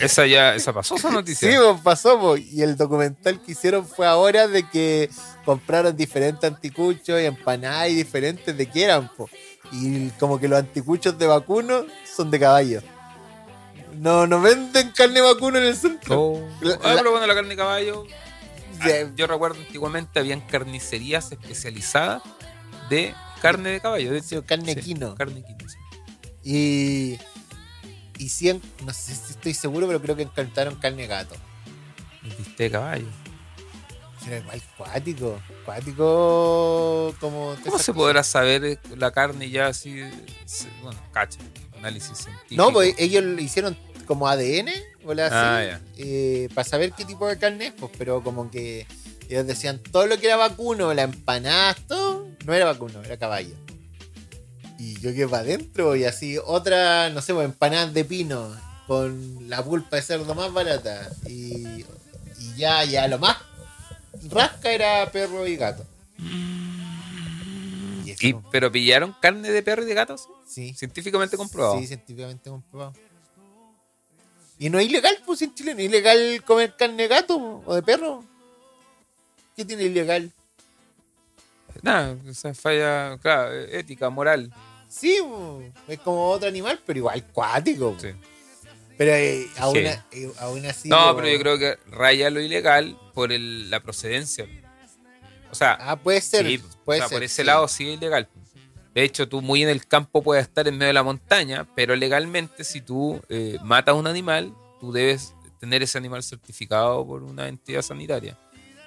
Esa ya, esa pasó esa noticia. Sí, pues pasó, y el documental que hicieron fue ahora de que compraron diferentes anticuchos y empanadas y diferentes de que eran, po. y como que los anticuchos de vacuno son de caballo. No, no venden carne vacuno en el centro. Oh. La- Ah, la- pero bueno, la carne de caballo. ah, Yo recuerdo antiguamente habían carnicerías especializadas de carne de caballo. De Sí, carne sí, quino. Carne quino, sí. Y, y sí, en- no sé si estoy seguro, pero creo que encantaron carne de gato. El bistec de caballo. Era igual cuático, cuático como... ¿Cómo se podrá saber eh, la carne ya así? se- Bueno, cacha, análisis científico. No, pues ellos lo hicieron como ADN, o la Ah, así, eh, para saber qué tipo de carne es, pues, pero como que ellos decían todo lo que era vacuno, la empanada, todo, no era vacuno, era caballo. Y yo que para adentro, y así, otra, no sé, pues, empanadas de pino. con la pulpa de cerdo más barata. Y, y ya, ya, lo más rasca era perro y gato. Y, ¿Pero pillaron carne de perro y de gatos? Sí, Científicamente comprobado. Sí, científicamente comprobado. Y no es ilegal, pues en Chile, no es ilegal comer carne de gato o de perro. ¿Qué tiene ilegal? Nada, o sea, falla, claro, ética, moral. Sí, es como otro animal, pero igual cuático. Sí. Pero eh, aún, Sí. a- eh, aún así. no, pero yo creo que raya lo ilegal por el- la procedencia. O sea, Ah, puede ser. sí, puede o sea, ser, por ese lado sí es ilegal. De hecho, tú muy en el campo puedes estar en medio de la montaña, pero legalmente si tú eh, matas a un animal, tú debes tener ese animal certificado por una entidad sanitaria.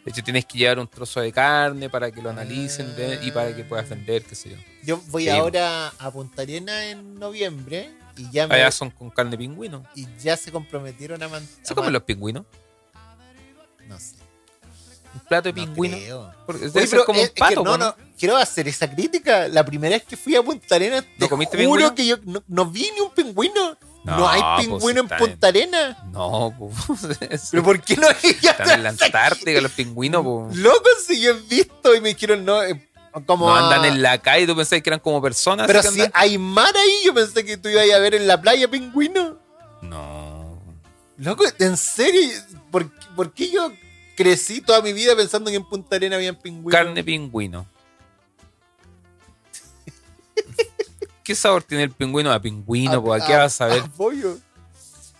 De hecho, tienes que llevar un trozo de carne para que lo analicen de- y para que puedas vender, qué sé yo. Yo voy Sí. ahora a Punta Arena en noviembre y ya, me- Allá son con carne de pingüino. y ya se comprometieron a mantener. ¿Se comen los pingüinos? No sé. Un plato de no pingüino. Porque Oye, pero como es- un es que pato, no, ¿no? no, quiero hacer esa crítica. La primera vez que fui a Punta Arena, te comiste juro pingüino? que yo no, no vi ni un pingüino. No, hay pues, pingüino en Punta Arena. No, pues. ¿Pero por qué no hay? Están en la. Antártica los pingüinos, pues. Loco, si yo he visto y me dijeron, no, eh, como. No andan en la calle, tú pensás que eran como personas. Pero si andan- hay mar ahí, yo pensé que tú ibas a ver en la playa pingüino. No. Loco, en serio, ¿por, qué- por qué yo crecí toda mi vida pensando que en Punta Arena había pingüinos? Carne pingüino. ¿Qué sabor tiene el pingüino? A pingüino, ¿a qué vas a ver? pollo.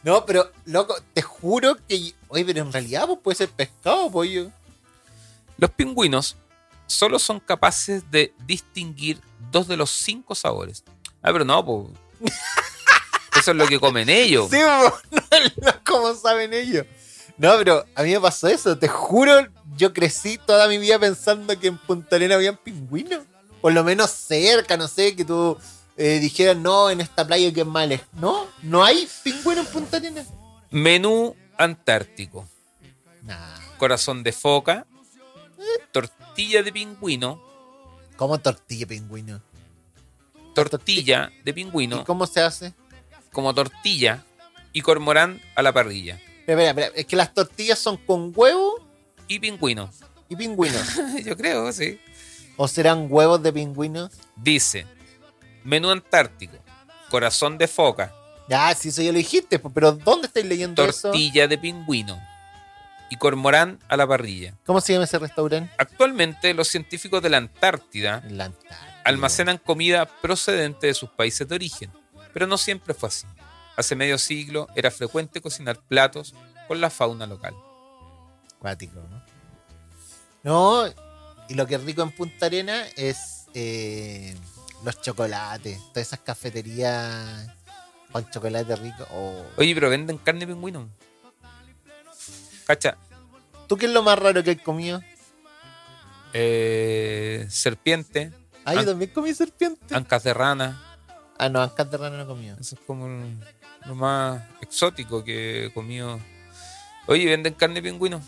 No, pero, loco, te juro que. Oye, pero en realidad pues, puede ser pescado, pollo. Los pingüinos solo son capaces de distinguir dos de los cinco sabores. Ah, pero no, pues. Eso es lo que comen ellos. Sí, no, no, ¿cómo saben ellos? No, pero a mí me pasó eso, te juro, yo crecí toda mi vida pensando que en Punta Arena habían pingüinos. Por lo menos cerca, no sé, que tú eh, dijeras, no, en esta playa que es mal. No, no hay pingüino en Punta Arena. Menú antártico. Nah, Corazón de foca. Tortilla de pingüino. ¿cómo tortilla de pingüino? Tortilla de pingüino. ¿Y cómo se hace? como tortilla y cormorán a la parrilla. Espera, espera, espera, es que las tortillas son con huevo Y pingüino. y pingüinos. Yo creo, sí. ¿O serán huevos de pingüinos? Dice, menú antártico, corazón de foca, Ya, sí, eso ya lo dijiste, pero ¿dónde estáis leyendo eso? tortilla de pingüino y cormorán a la parrilla. ¿Cómo se llama ese restaurante? Actualmente los científicos de la Antártida En la Antártida. almacenan comida procedente de sus países de origen, pero no siempre fue así. Hace medio siglo era frecuente cocinar platos con la fauna local. Cuático, ¿no? No, y lo que es rico en Punta Arena es eh, los chocolates, todas esas cafeterías con chocolate rico. Oh. Oye, pero venden carne de pingüino. Cacha, ¿Tú qué es lo más raro que has comido? eh, serpiente, Ah, yo también comí serpiente. ancas de rana. Ah, no, ancas de rana no he comido. Eso es como lo más exótico que he comido. Oye, ¿venden carne de pingüino?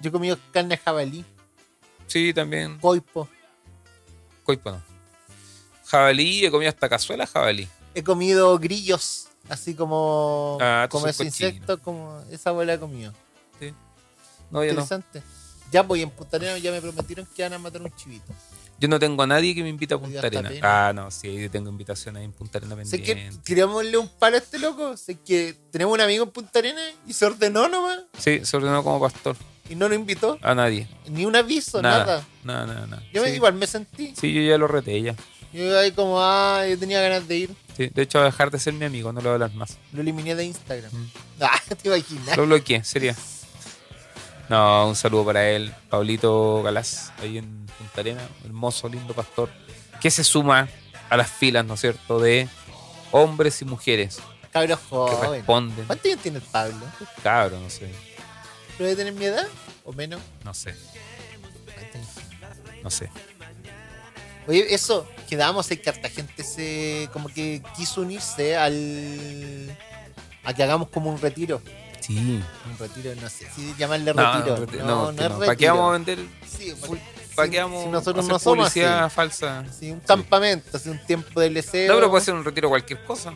Yo he comido carne de jabalí, Sí, también. coipo. Coipo no. Jabalí, he comido hasta cazuela jabalí. He comido grillos, así como, Ah, como ese insecto, como esa abuela he comido. No, yo no. Interesante. Ya voy en Punta ya me prometieron que van a matar un chivito. Yo no tengo a nadie que me invite a Punta hasta Arena. pena. Ah, no, sí, tengo invitaciones en Punta Arena Sé que pendiente. tirámosle un palo a este loco. Sé que tenemos un amigo en Punta Arena y se ordenó nomás Sí, se ordenó como pastor. y no lo invitó. A nadie. Ni un aviso, Nada. nada. Nada, nada. Yo sí. igual me sentí. Sí, yo ya lo reté ya. Yo ahí como, ah, yo tenía ganas de ir. Sí, de hecho, va a dejar de ser mi amigo, no lo hablar más. Lo eliminé de Instagram. Mm. Ah, te imaginas. Lo bloqueé, sería. No, un saludo para él, Paulito Galás, ahí en Punta Arena, hermoso, lindo pastor, que se suma a las filas, ¿no es cierto?, de hombres y mujeres Cabros que joven. responden. ¿Cuántos años tiene el Pablo? Cabro, no sé, ¿Pero debe tener mi edad? ¿O menos? no sé, no sé. Oye, eso, quedamos en gente se como que quiso unirse al a que hagamos como un retiro. Sí. Un retiro, no sé si llamarle No, retiro. no, No, no, no, que es no. retiro. ¿Para qué vamos a vender? Sí, full- ¿Para si- qué vamos si a nosotros hacer no somos publicidad así. falsa? Sí, un campamento, así un tiempo de leseo. No, pero puede ser un retiro cualquier cosa.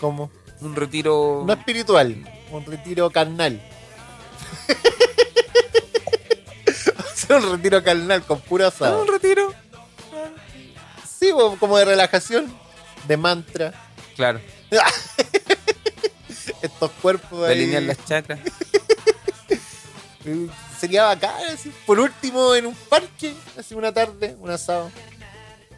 ¿Cómo? Un retiro. No espiritual, un retiro carnal. Hacer un retiro carnal con puro Ah, asado. un retiro. Sí, bo, como de relajación, de mantra. Claro. Estos cuerpos De ahí. alinear las chakras. Eh, Sería bacán, así. Por último, en un parque, así una tarde, un asado.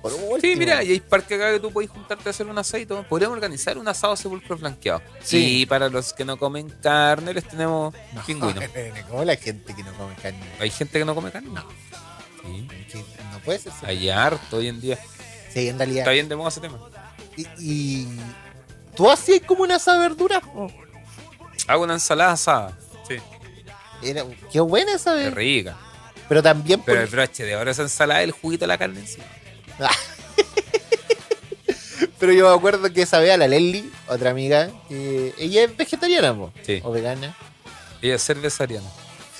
Por último. Sí, mira, y hay parques acá que tú podés juntarte a hacer un asado. Podríamos organizar un asado sepulcro blanqueado. Sí. Y para los que no comen carne, les tenemos No, pingüinos. Como la gente que no come carne. ¿Hay gente que no come carne? No. Sí. No puede ser. Hay harto hoy en día. Sí, en realidad. Está bien de moda ese tema. Y, y tú hacías como una asada de verduras. Hago una ensalada asada. Sí. Era, qué buena esa Es vez. rica. Pero también por- Pero el broche de ahora esa ensalada, el juguito de la carne encima. Pero yo me acuerdo que esa vez a la Leslie, otra amiga, que ella es vegetariana po, Sí. o vegana. Ella es cervezariana.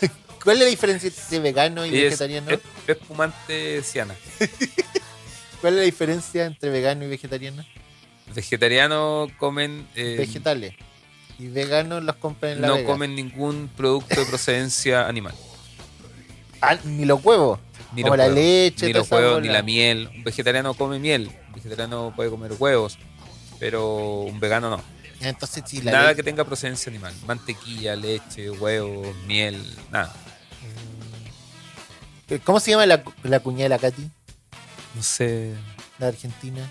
¿Cuál es la diferencia entre vegano y Ella es vegetariano? es- espumante ciana. ¿Cuál es la diferencia entre vegano y vegetariano? Vegetarianos comen. eh, Vegetales. Y veganos los compran en la no vega. comen ningún producto de procedencia animal. Ah, ni los huevos. Ni Como los la huevos, leche, ni los huevos, bola. ni la miel. Un vegetariano come miel. Un vegetariano puede comer huevos. Pero un vegano no. Entonces, sí, la nada leche- que tenga procedencia animal. Mantequilla, leche, huevos, miel, nada. ¿Cómo se llama la, la cuñada de la Katy? No sé. La Argentina.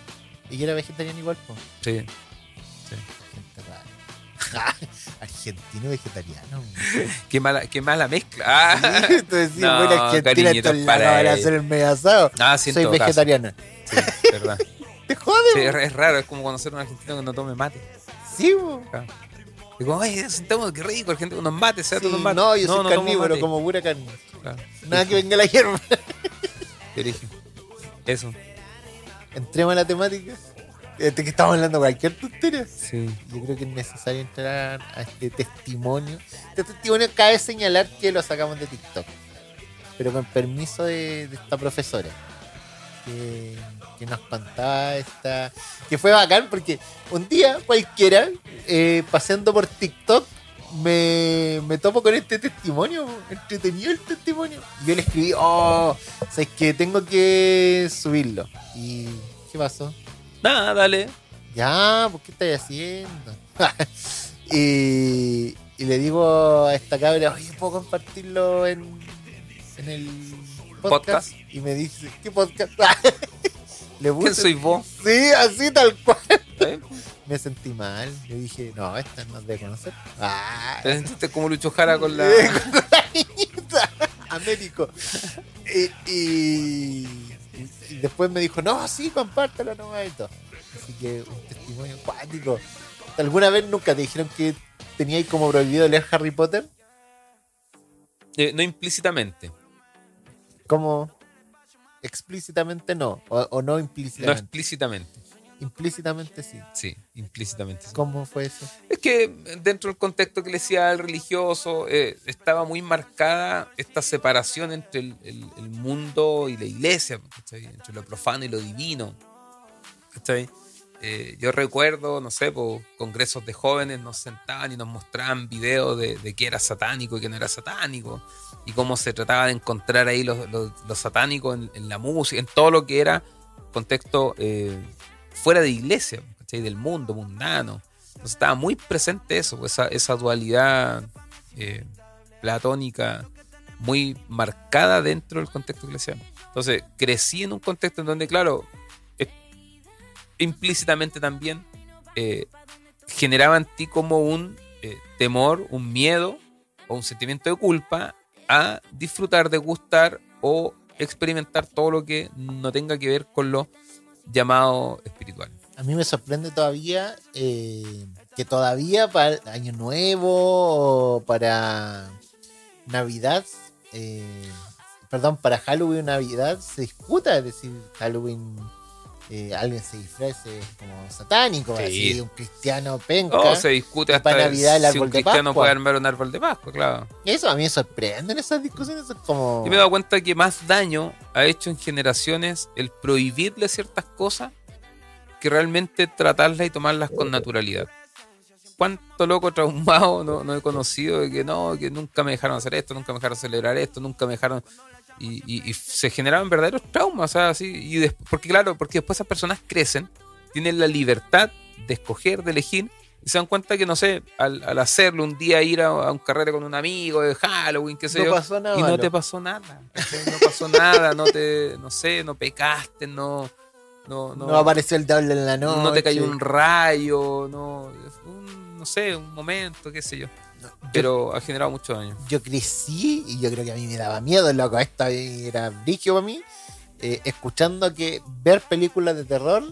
Ella era vegetariana igual, po. Sí. Gente rara. Ah, Argentino vegetariano. Qué mala, qué mala mezcla. Ah, Entonces, sí, No, bueno, Argentina para hacer el medio asado. Ah, sí, Soy vegetariana. Sí, verdad. ¿Te jode? Sí, es, raro, es como conocer a un argentino que no tome mate. Sí, po. Claro. Y como, ay, sentamos, qué rico, gente unos mates, se Sí, unos mates. no, yo soy tomo carnívoro, como pura carne. Claro. Nada que venga la hierba. Te dije. Eso. Entremos a la temática. Este que estamos hablando de cualquier tontería. Sí. Yo creo que es necesario entrar a este testimonio. Este testimonio cabe señalar que lo sacamos de TikTok. Pero con permiso de, de esta profesora. Que, que nos contaba esta. Que fue bacán porque un día cualquiera, eh, paseando por TikTok, me, me topo con este testimonio. Entretenido el testimonio. Y yo le escribí, oh, o sea, es que tengo que subirlo. ¿Y qué pasó? Nada, dale. Ya, ¿por qué estáis haciendo? y, y le digo a esta cabra, oye, ¿puedo compartirlo en, en el podcast? Podcast. Y me dice, ¿qué podcast? le ¿Quién soy vos? Sí, así tal cual. ¿Eh? Me sentí mal. Le dije, no, esta no debe conocer. Ah, Te sentiste como Lucho Jara con la. Américo. Y, y, y después me dijo, no, sí, compártelo nomás y todo. Así que un testimonio cuático. ¿Alguna vez nunca te dijeron que teníais como prohibido leer Harry Potter? Eh, no implícitamente. Como explícitamente no, o, o no No implícitamente. explícitamente. Implícitamente sí. Sí, implícitamente. sí. ¿Cómo fue eso? Es que dentro del contexto eclesial, religioso, eh, estaba muy marcada esta separación entre el, el- el mundo y la iglesia, ¿cachai? entre lo profano y lo divino. ¿cachai? Eh, yo recuerdo, no sé, por congresos de jóvenes nos sentaban y nos mostraban videos de, de qué era satánico y qué no era satánico, y cómo se trataba de encontrar ahí los, los- los satánicos en, en la música, en todo lo que era contexto eh, fuera de iglesia, ¿cachai? del mundo mundano. Entonces estaba muy presente eso, esa, dualidad eh, platónica muy marcada dentro del contexto eclesial. Entonces crecí en un contexto en donde, claro, implícitamente también eh, generaba en ti como un eh, temor, un miedo o un sentimiento de culpa a disfrutar, degustar o experimentar todo lo que no tenga que ver con lo llamado espiritual. A mí me sorprende todavía eh, que todavía para Año Nuevo o para Navidad, eh, perdón, para Halloween Navidad se discuta, decir, Halloween eh, alguien se disfrace como satánico, Sí. así, un cristiano penca. O se discute hasta para Navidad el si árbol un de cristiano Pascua. puede armar un árbol de Pascua, claro. Eso a mí me sorprende en esas discusiones, es como... Yo me he dado cuenta que más daño ha hecho en generaciones el prohibirle ciertas cosas que realmente tratarlas y tomarlas con naturalidad. cuánto loco traumado no, no he conocido de que no, que nunca me dejaron hacer esto, nunca me dejaron celebrar esto, nunca me dejaron. Y, y- y se generaban verdaderos traumas, así. Y des- porque, claro, porque después esas personas crecen, tienen la libertad de escoger, de elegir, y se dan cuenta que, no sé, al, al hacerlo un día ir a, a un carrete con un amigo de Halloween, qué sé No yo, pasó nada y no te pasó nada. No pasó nada, no te, no sé, no pecaste, no. No, No, apareció el diablo en la noche. no te cayó un rayo, no, un- no sé, un momento, qué sé yo. Pero ha generado mucho daño. yo crecí y yo creo que a mí me daba miedo, loco. Esto era brillo para mí. eh, escuchando que ver películas de terror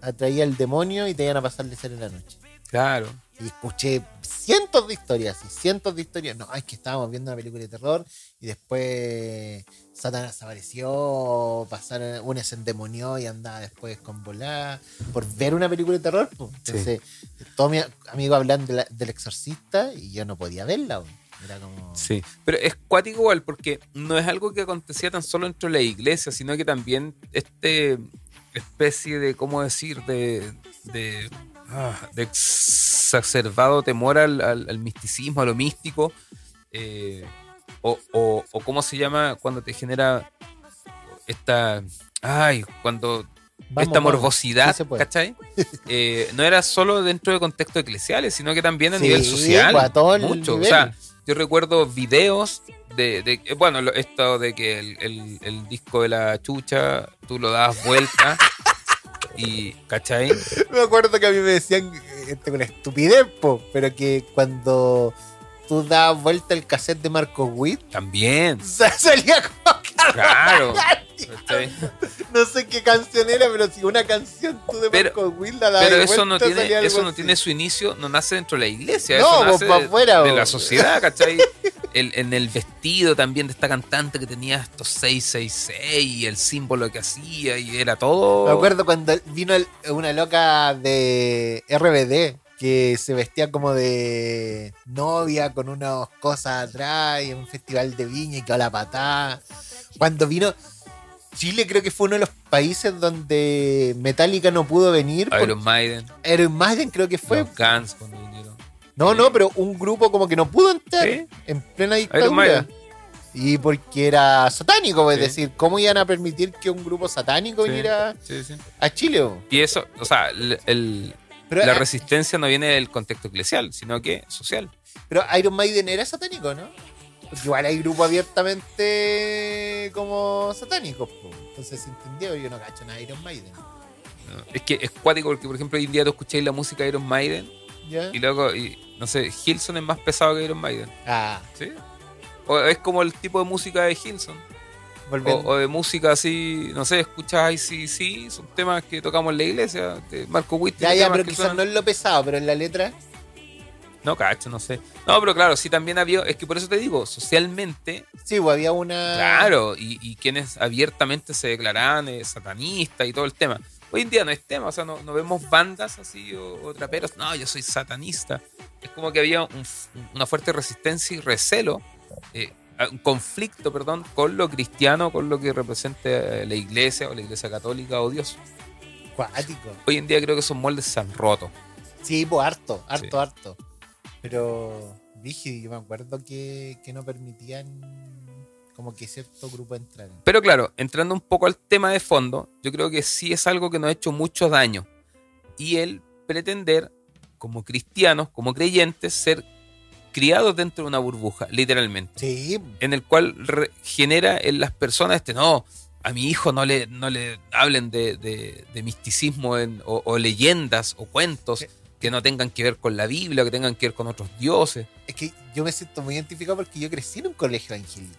atraía al demonio y te iban a pasar de ser en la noche. Claro. Y escuché cientos de historias y cientos de historias. No, es que estábamos viendo una película de terror y después Satanás apareció, pasaron, uno se endemonió y andaba después con volada por ver una película de terror. pues. Entonces, todos mis amigos hablan de la- del exorcista y yo no podía verla. pues. Era como. Sí, pero es cuático igual porque no es algo que acontecía tan solo dentro de la iglesia, sino que también este especie de, ¿cómo decir? De, de, ah, de exacerbado temor al, al- al misticismo, a lo místico, eh, o, o, o cómo se llama cuando te genera esta... Ay, cuando Vamos, esta morbosidad, Sí. ¿cachai? Eh, no era solo dentro de contextos eclesiales, sino que también a Sí, nivel social. pues, a todo el mucho. O sea, yo recuerdo videos de, de- eh, bueno, esto de que el, el- el disco de la chucha, tú lo das vuelta y, ¿cachai? Me acuerdo que a mí me decían este, con estupidez, po, pero que cuando tú dabas vuelta el cassette de Marcos Witt, También, salía claro. no sé qué canción era, pero si una canción tú de Pero- Marcos Witt la Pero eso no tiene, eso no así. tiene su inicio, no nace dentro de la iglesia, No, eso nace pa' de- afuera, de, la sociedad, ¿cachai? El- en el vestido también de esta cantante que tenía estos 666 y el símbolo que hacía y era todo. Me acuerdo cuando vino el- una loca de RBD que se vestía como de novia con unas cosas atrás y en un festival de viña y que a la patada. Cuando vino Chile creo que fue uno de los países donde Metallica no pudo venir. Iron Maiden, Iron Maiden creo que fue. los Guns cuando vinieron. No, no, pero un grupo como que no pudo entrar Sí. en plena dictadura. Y porque era satánico, es Sí. decir, ¿cómo iban a permitir que un grupo satánico Sí, viniera a Chile? Y eso, o sea, el- el- Pero, la eh, resistencia no viene del contexto eclesial, sino que social. pero Iron Maiden era satánico, ¿no? Porque igual hay grupos abiertamente como satánicos. Entonces se entendió, yo no cacho nada de Iron Maiden. ¿no? Es que es cuático porque, por ejemplo, hoy en día tú escucháis la música de Iron Maiden y luego, y, no sé, Hilson es más pesado que Iron Maiden. Ah, ¿Sí? O es como el tipo de música de Hilson. O, de música así, no sé, escuchas sí, sí, son temas que tocamos en la iglesia. De Marco Witt. ya, ya, pero quizás no es lo pesado, pero en la letra. No, cacho, no sé. No, pero claro, sí también había, es que por eso te digo, socialmente, Sí, pues había una. claro, y, y quienes abiertamente se declaraban eh, satanistas y todo el tema. Hoy en día no es tema, o sea, no, no vemos bandas así o, o traperos, no, yo soy satanista. Es como que había un una fuerte resistencia y recelo, eh, un conflicto, perdón, con lo cristiano, con lo que representa eh, la iglesia o la iglesia católica o Dios. Cuático. Hoy en día creo que esos moldes se han roto. Sí, pues harto, harto, Sí. harto. Pero, dije, yo me acuerdo que, que no permitían como que cierto grupo entraran. Pero claro, entrando un poco al tema de fondo, yo creo que sí es algo que nos ha hecho mucho daño. Y el pretender, como cristianos, como creyentes, ser criados dentro de una burbuja, literalmente. Sí, En el cual re- genera en las personas este, no, a mi hijo no le, no le hablen de, de- de misticismo en- o, o leyendas o cuentos. Que no tengan que ver con la Biblia, que tengan que ver con otros dioses. es que yo me siento muy identificado porque yo crecí en un colegio evangélico.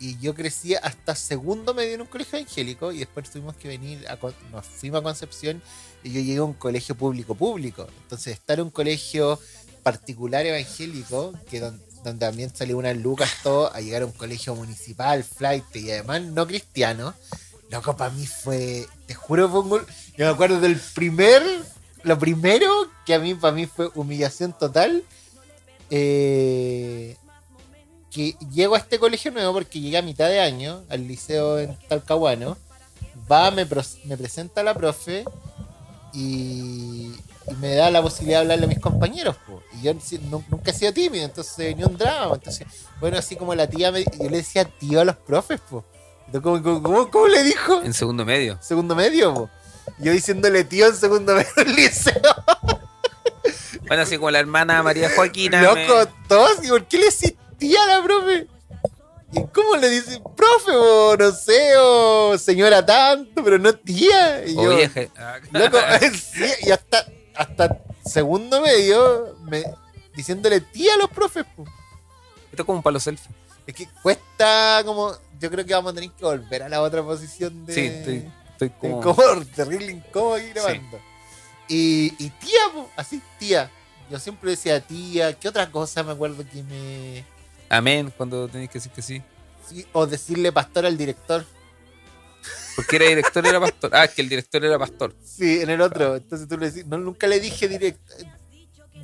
Y yo crecí hasta segundo medio en un colegio evangélico y después tuvimos que venir, a, nos fuimos a Concepción y yo llegué a un colegio público público. Entonces estar en un colegio particular evangélico, que don- donde también salió unas lucas todo, a llegar a un colegio municipal, flight y además no cristiano, loco, para mí fue, te juro, gol- Yo me acuerdo del primer, lo primero que a mí, para mí fue humillación total. eh, que llego a este colegio nuevo porque llegué a mitad de año al liceo en Talcahuano. Va, me, presenta la profe y y me da la posibilidad de hablarle a mis compañeros, po. Y yo nunca he sido tímido, entonces ni un drama. Entonces, bueno, así como la tía, me, yo le decía tío a los profes, po. Entonces, ¿Cómo, cómo, cómo- cómo le dijo? En segundo medio. Segundo medio, po. Yo diciéndole tío en segundo medio del liceo. Bueno, así como la hermana María Joaquina. Loco, me- todos, ¿y por qué le decís tía a la profe? ¿Y cómo le dice profe, o no sé, o señora tanto, pero no tía? Y O yo, vieja. Loco, sí, y hasta, hasta segundo medio, me, diciéndole tía a los profes, po. Esto es como un palo selfie. Es que cuesta como. Yo creo que vamos a tener que volver a la otra posición de. Sí, estoy, estoy como. incómodo, terrible incómodo aquí grabando. Y, y tía, así, tía. Yo siempre decía tía. ¿Qué otra cosa me acuerdo que me. Amén, cuando tenéis que decir que sí. sí, o decirle pastor al director? Porque era director era pastor. Ah, que el director era pastor. Sí, en el otro. Entonces tú le decís. No, nunca le dije direct-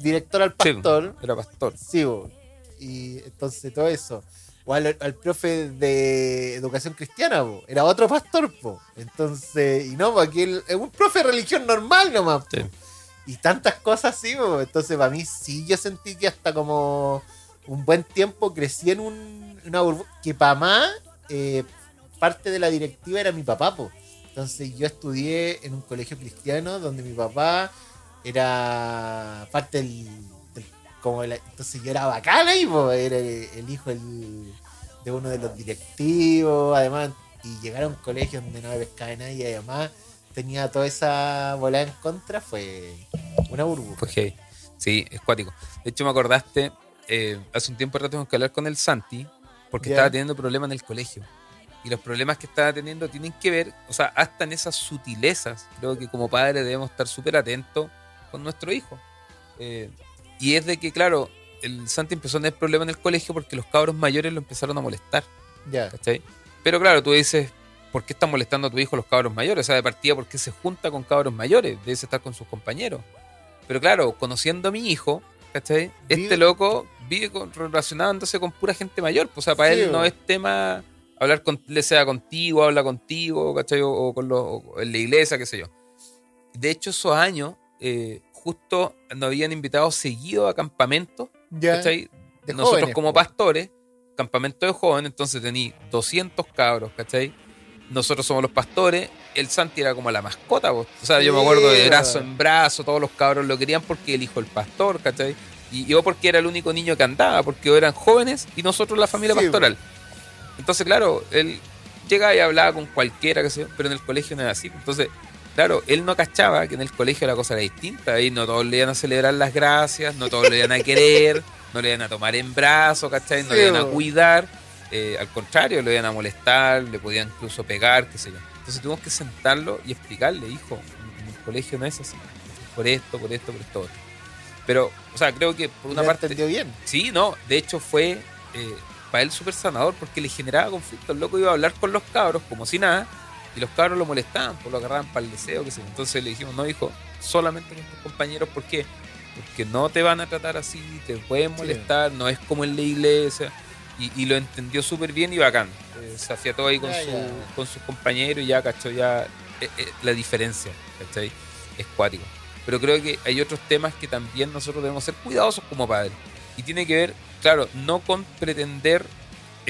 director al Sí, pastor. Era pastor. Sí, bo. y entonces todo eso. O al, al profe de educación cristiana, era otro pastor, po. Entonces, y no, porque él es un profe de religión normal nomás. po. Sí. Y tantas cosas así, bo. entonces para mí sí yo sentí que hasta como un buen tiempo crecí en un, una burbuja que para más eh, parte de la directiva era mi papá, po. Entonces yo estudié en un colegio cristiano donde mi papá era parte del- como la- entonces yo era bacana y era el, el hijo de uno de los directivos, además, y llegar a un colegio donde no me pescaba nadie, y además tenía toda esa bola en contra, fue una burbuja. Fue heavy. Sí, es cuático. De hecho, me acordaste, eh, hace un tiempo atrás tuvimos que hablar con el Santi, porque estaba teniendo problemas en el colegio. Y los problemas que estaba teniendo tienen que ver, o sea, hasta en esas sutilezas, creo que como padres debemos estar súper atentos con nuestro hijo. Eh, y es de que, claro, el Santi empezó a tener problemas en el colegio porque los cabros mayores lo empezaron a molestar. Ya, ¿cachai? Pero claro, tú dices, ¿por qué están molestando a tu hijo los cabros mayores? O sea, de partida, ¿por qué se junta con cabros mayores? Debes estar con sus compañeros. Pero claro, conociendo a mi hijo, ¿cachai? Vive- Este loco vive con- relacionándose con pura gente mayor. pues, O sea, para Sí, él no es tema hablar con, le sea contigo, habla contigo, ¿cachai? O, o con los, o en la iglesia, qué sé yo. De hecho, esos años, eh, justo nos habían invitado seguido a campamentos de Nosotros jóvenes, como pastores, campamento de jóvenes, entonces tení 200 cabros, ¿cachai? Nosotros somos los pastores, el Santi era como la mascota, po. o sea, yo me acuerdo de brazo en brazo, todos los cabros lo querían porque el hijo del pastor, ¿cachai? Y yo porque era el único niño que andaba, porque eran jóvenes y nosotros la familia Sí, pastoral. Entonces, claro, él llegaba y hablaba con cualquiera, yo, pero en el colegio no era así. Entonces, claro, él no cachaba que en el colegio la cosa era distinta. Ahí no todos le iban a celebrar las gracias, no todos le iban a querer, no le iban a tomar en brazos, ¿cachai? No Sí, le iban a cuidar. Eh, al contrario, le iban a molestar, le podían incluso pegar, qué sé yo. Entonces tuvimos que sentarlo y explicarle, hijo, en el colegio no es así. Por esto, por esto, por esto otro. Pero, o sea, creo que por una parte... entendió bien. Sí, no, de hecho fue eh, para él súper sanador porque le generaba conflicto. El loco iba a hablar con los cabros como si nada y los cabros lo molestaban, pues lo agarraban para el deseo, yo. Entonces le dijimos, no, hijo, solamente con tus compañeros, ¿por qué? Porque no te van a tratar así, te pueden molestar, no es como en la iglesia. Y, y lo entendió súper bien y bacán. Eh, se afiató ahí con, su- con sus compañeros y ya cachó ya eh, eh, la diferencia, ¿cachai? Es cuático. Pero creo que hay otros temas que también nosotros debemos ser cuidadosos como padres. Y tiene que ver, claro, no con pretender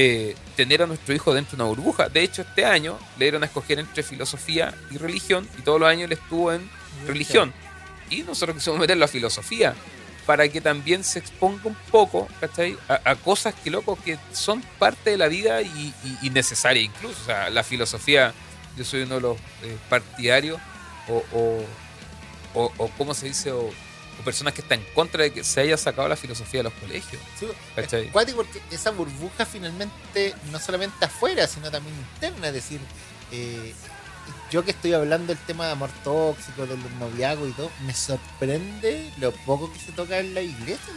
eh, tener a nuestro hijo dentro de una burbuja. De hecho, este año le dieron a escoger entre filosofía y religión y todos los años él estuvo en religión. Y nosotros quisimos meterlo a filosofía para que también se exponga un poco, ¿cachai? A, a cosas que, loco, que son parte de la vida y, y, y necesarias incluso. O sea, la filosofía, yo soy uno de los eh, partidarios o, o, o, o, ¿cómo se dice? O personas que están en contra de que se haya sacado la filosofía de los colegios. Sí, porque esa burbuja finalmente no solamente afuera, sino también interna. Es decir, eh, yo que estoy hablando del tema de amor tóxico, del noviazgo y todo, me sorprende lo poco que se toca en la iglesia.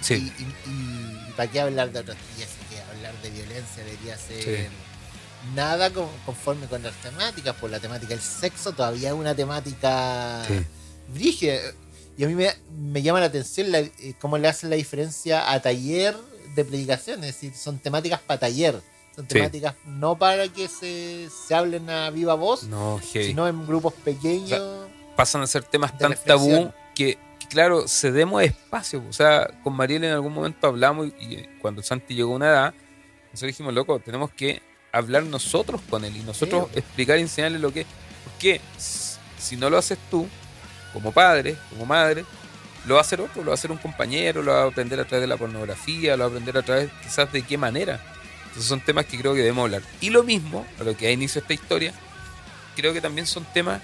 Sí. Y, y- y- y para qué hablar de otros días, que hablar de violencia debería ser Sí. nada con- conforme con las temáticas, por la temática del sexo todavía es una temática Sí. brígida. Y a mí me, me llama la atención la- eh, cómo le hacen la diferencia a taller de predicación, es decir, son temáticas para taller, son Sí. temáticas no para que se, se hablen a viva voz, No, sino en grupos pequeños. pasan a ser temas tan reflexión. tabú que, que, claro, cedemos espacio. O sea, con Mariel en algún momento hablamos y, y cuando Santi llegó a una edad, nosotros dijimos, loco, tenemos que hablar nosotros con él y nosotros Sí. explicar y enseñarle lo que es. Porque si no lo haces tú, como padre, como madre, lo va a hacer otro, lo va a hacer un compañero, lo va a aprender a través de la pornografía, lo va a aprender a través quizás de qué manera. Entonces son temas que creo que debemos hablar. Y lo mismo, a lo que da inicio esta historia, creo que también son temas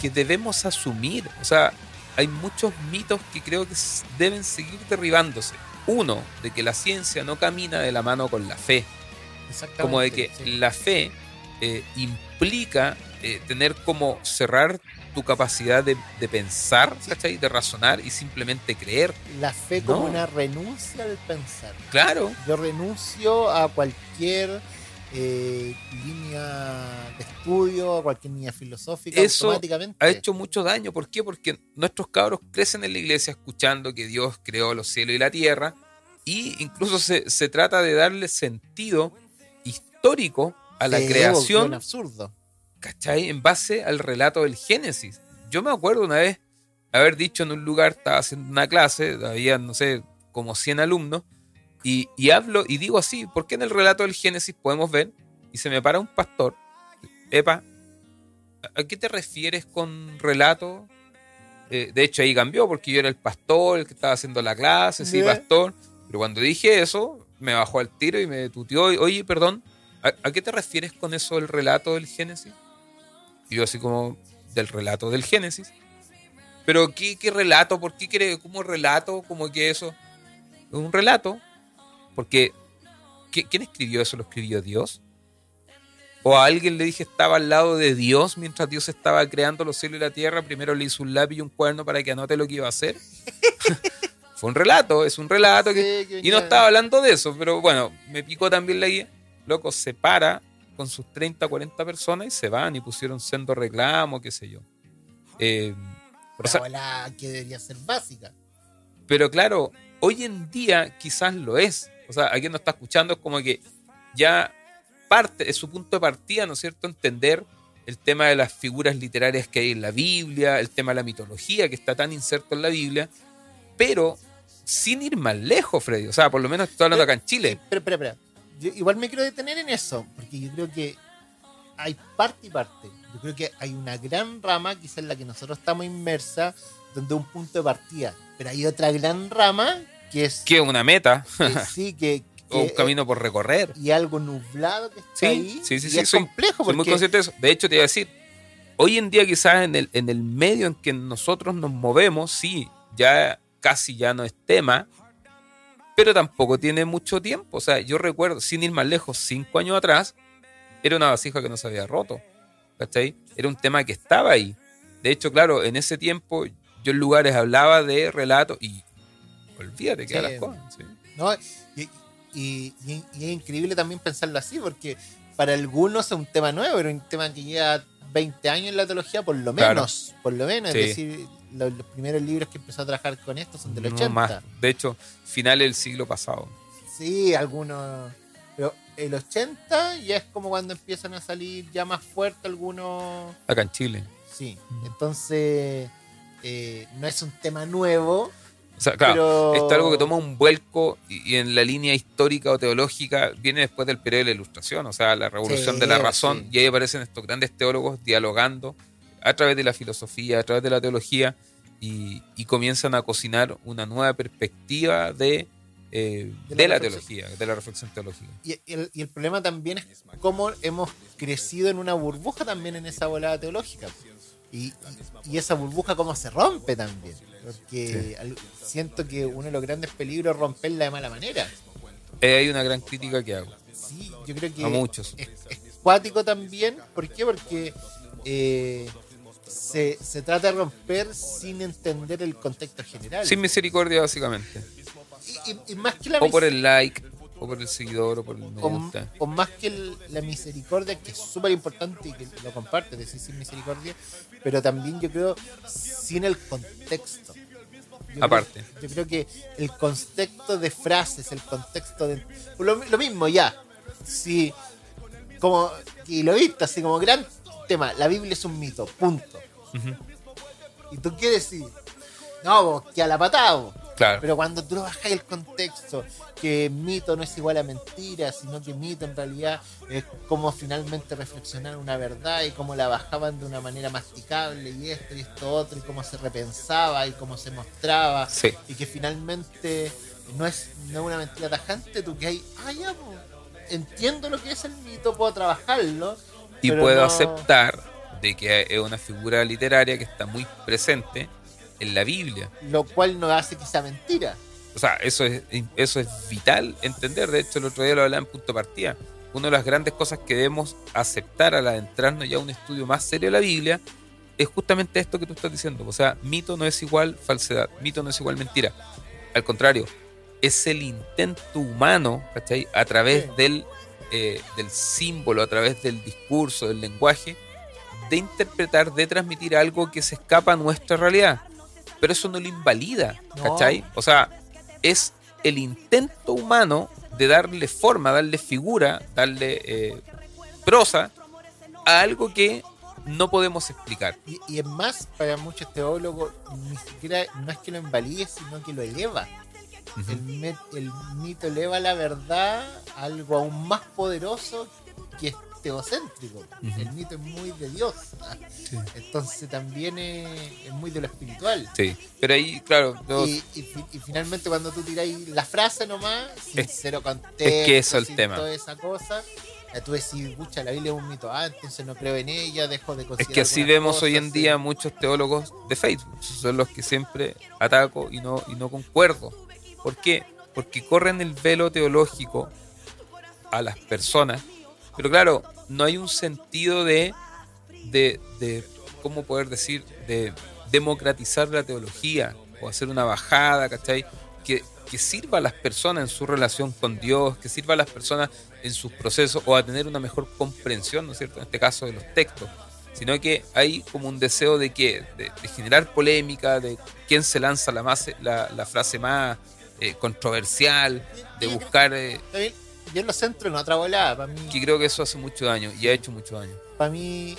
que debemos asumir. O sea, hay muchos mitos que creo que deben seguir derribándose. Uno, de que la ciencia no camina de la mano con la fe. Exactamente. Como de que sí. la fe eh, implica eh, tener como cerrar tu capacidad de, de pensar, ¿cachai? De razonar y simplemente creer. La fe como No. una renuncia al pensar. Claro, Yo renuncio a cualquier eh, línea de estudio, a cualquier línea filosófica Eso automáticamente. ha hecho mucho daño. ¿Por qué? Porque nuestros cabros crecen en la iglesia escuchando que Dios creó los cielos y la tierra y incluso se, se trata de darle sentido histórico a la Sí, creación Un absurdo. ¿Cachai? En base al relato del Génesis. Yo me acuerdo una vez haber dicho en un lugar, estaba haciendo una clase, había, no sé, como 100 alumnos, y, y hablo y digo así, ¿por qué en el relato del Génesis podemos ver? Y se me para un pastor, Epa, ¿a qué te refieres con relato? Eh, de hecho, ahí cambió porque yo era el pastor, el que estaba haciendo la clase, sí, pastor. Pero cuando dije eso, me bajó al tiro y me tuteó. y, Oye, perdón, ¿a, a qué te refieres con eso del relato del Génesis? Y yo así como, del relato del Génesis. Pero ¿qué, qué relato? ¿Por qué quiere como relato? Como que eso es un relato. Porque ¿qui- ¿quién escribió eso? ¿Lo escribió Dios? ¿O a alguien le dije estaba al lado de Dios mientras Dios estaba creando los cielos y la tierra? Primero le hizo un lápiz y un cuerno para que anote lo que iba a hacer. Fue un relato, es un relato que Sí, que y no estaba hablando de eso, pero bueno, me picó también la guía. Loco, se para con sus 30, 40 personas y se van y pusieron sendo reclamo, qué sé yo. Eh, o sea, La que debería ser básica. pero claro, hoy en día quizás lo es. O sea, a quien nos está escuchando es como que ya parte, es su punto de partida, ¿no es cierto? Entender el tema de las figuras literarias que hay en la Biblia, el tema de la mitología que está tan inserto en la Biblia, pero sin ir más lejos, Freddy. O sea, por lo menos estoy hablando acá en Chile. Pero, espera, espera. Yo igual me quiero detener en eso, porque yo creo que hay parte y parte. Yo creo que hay una gran rama, quizás en la que nosotros estamos inmersa, donde un punto de partida. Pero hay otra gran rama que es que una meta que sí, que, o un camino por recorrer. y algo nublado que está Sí, ahí. sí, sí, y sí, es soy- complejo Soy muy porque consciente de eso. De hecho, te iba a decir, hoy en día quizás en el, en el medio en que nosotros nos movemos, sí, ya casi ya no es tema, pero tampoco tiene mucho tiempo. O sea, yo recuerdo, sin ir más lejos, cinco años atrás, era una vasija que no se había roto. ¿Cachai? Era un tema que estaba ahí. De hecho, claro, en ese tiempo yo en lugares hablaba de relatos y olvídate que Sí. las cosas. sí. ¿no? Y, y- y- y es increíble también pensarlo así, porque para algunos es un tema nuevo, pero un tema que lleva 20 años en la teología, por lo Claro. menos. Por lo menos. Sí. Es decir, los, los primeros libros que empezó a trabajar con esto son del No 80. más. De hecho, finales del siglo pasado. Sí, algunos. Pero el 80 ya es como cuando empiezan a salir ya más fuerte algunos. Acá en Chile. Sí. Entonces, eh, no es un tema nuevo. O sea, claro, pero... esto es algo que toma un vuelco y, y en la línea histórica o teológica viene después del periodo de la ilustración, o sea, la revolución Sí, de la razón, sí. y ahí aparecen estos grandes teólogos dialogando a través de la filosofía, a través de la teología, y, y comienzan a cocinar una nueva perspectiva de, eh, De de, la teología, de la reflexión teológica. Y el, y el problema también es cómo hemos crecido en una burbuja también en esa volada teológica. Y, y- esa burbuja cómo se rompe también. Porque siento que uno de los grandes peligros es romperla de mala manera. Eh, hay una gran crítica que hago. Sí, yo creo que A muchos. Es, es cuático también. ¿Por qué? Porque eh, se, se trata de romper sin entender el contexto general. Sin misericordia, básicamente. y, y- y más que la O por el like, o por el seguidor, o por el me gusta. o más que el- la misericordia, que es súper importante y que lo comparte, decir sin misericordia, pero también yo creo sin el contexto. Yo Aparte. creo- yo creo que el contexto de frases, el contexto de. Lo, lo mismo ya. Si. Como. Y lo viste, así como gran tema. La Biblia es un mito, punto. Y tú quieres decir, no, vos, que a la patada. vos. Claro. Pero cuando tú bajas el contexto, que mito no es igual a mentira, sino que mito en realidad es como finalmente reflexionar una verdad y cómo la bajaban de una manera masticable y esto y esto otro y cómo se repensaba y cómo se mostraba Sí. y que finalmente no es, no es una mentira tajante, tú que hay, ah, ya, po, entiendo lo que es el mito, puedo trabajarlo. Y pero puedo no- aceptar de que es una figura literaria que está muy presente en la Biblia. Lo cual no hace que sea mentira. O sea, eso es, eso es vital entender. De hecho, el otro día lo hablaba en punto de partida. Una de las grandes cosas que debemos aceptar al adentrarnos ya a un estudio más serio de la Biblia es justamente esto que tú estás diciendo. O sea, mito no es igual falsedad, mito no es igual mentira. Al contrario, es el intento humano, ¿cachai? A través Sí. del, eh, del símbolo, a través del discurso, del lenguaje, de interpretar, de transmitir algo que se escapa a nuestra realidad. Pero eso no lo invalida, No. ¿cachai? O sea, es el intento humano de darle forma, darle figura, darle eh, prosa a algo que no podemos explicar. Y, y es más, para muchos teólogos, ni siquiera no es que lo invalide, sino que lo eleva. El, met- el mito eleva la verdad a algo aún más poderoso que es teocéntrico. El mito es muy de Dios. Entonces también es, es muy de lo espiritual. Sí, pero ahí, claro, Y, y fi- y finalmente cuando tú tiráis la frase nomás, sin Es- cero contexto, es que eso es el sin tema. toda esa cosa, ya tú decís, pucha, la Biblia es un mito, ah, entonces no creo en ella, dejo de es considerar que así vemos hoy en día muchos teólogos de Facebook. Son los que siempre ataco y no, y no concuerdo. ¿Por qué? Porque corren el velo teológico a las personas. Pero claro, no hay un sentido de, de, de ¿cómo poder decir? De democratizar la teología o hacer una bajada, ¿cachai? Que, que sirva a las personas en su relación con Dios, que sirva a las personas en sus procesos o a tener una mejor comprensión, ¿no es cierto? En este caso de los textos. Sino que hay como un deseo de que de, generar polémica, de quién se lanza la, más, la frase más eh, controversial, de buscar... eh, Está bien, yo lo centro en otra volada, para mí, que creo que eso hace mucho daño y ha hecho mucho daño. para mí,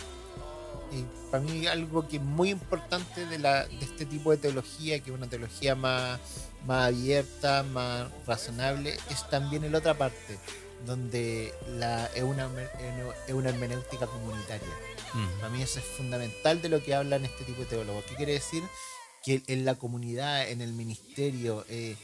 para mí algo que es muy importante de, la, de este tipo de teología, que es una teología más, más abierta, más razonable, es también en la otra parte, donde la, es, una, es una hermenéutica comunitaria. Mm. Para mí eso es fundamental de lo que hablan este tipo de teólogos. ¿Qué quiere decir? Que en la comunidad, en el ministerio, eh,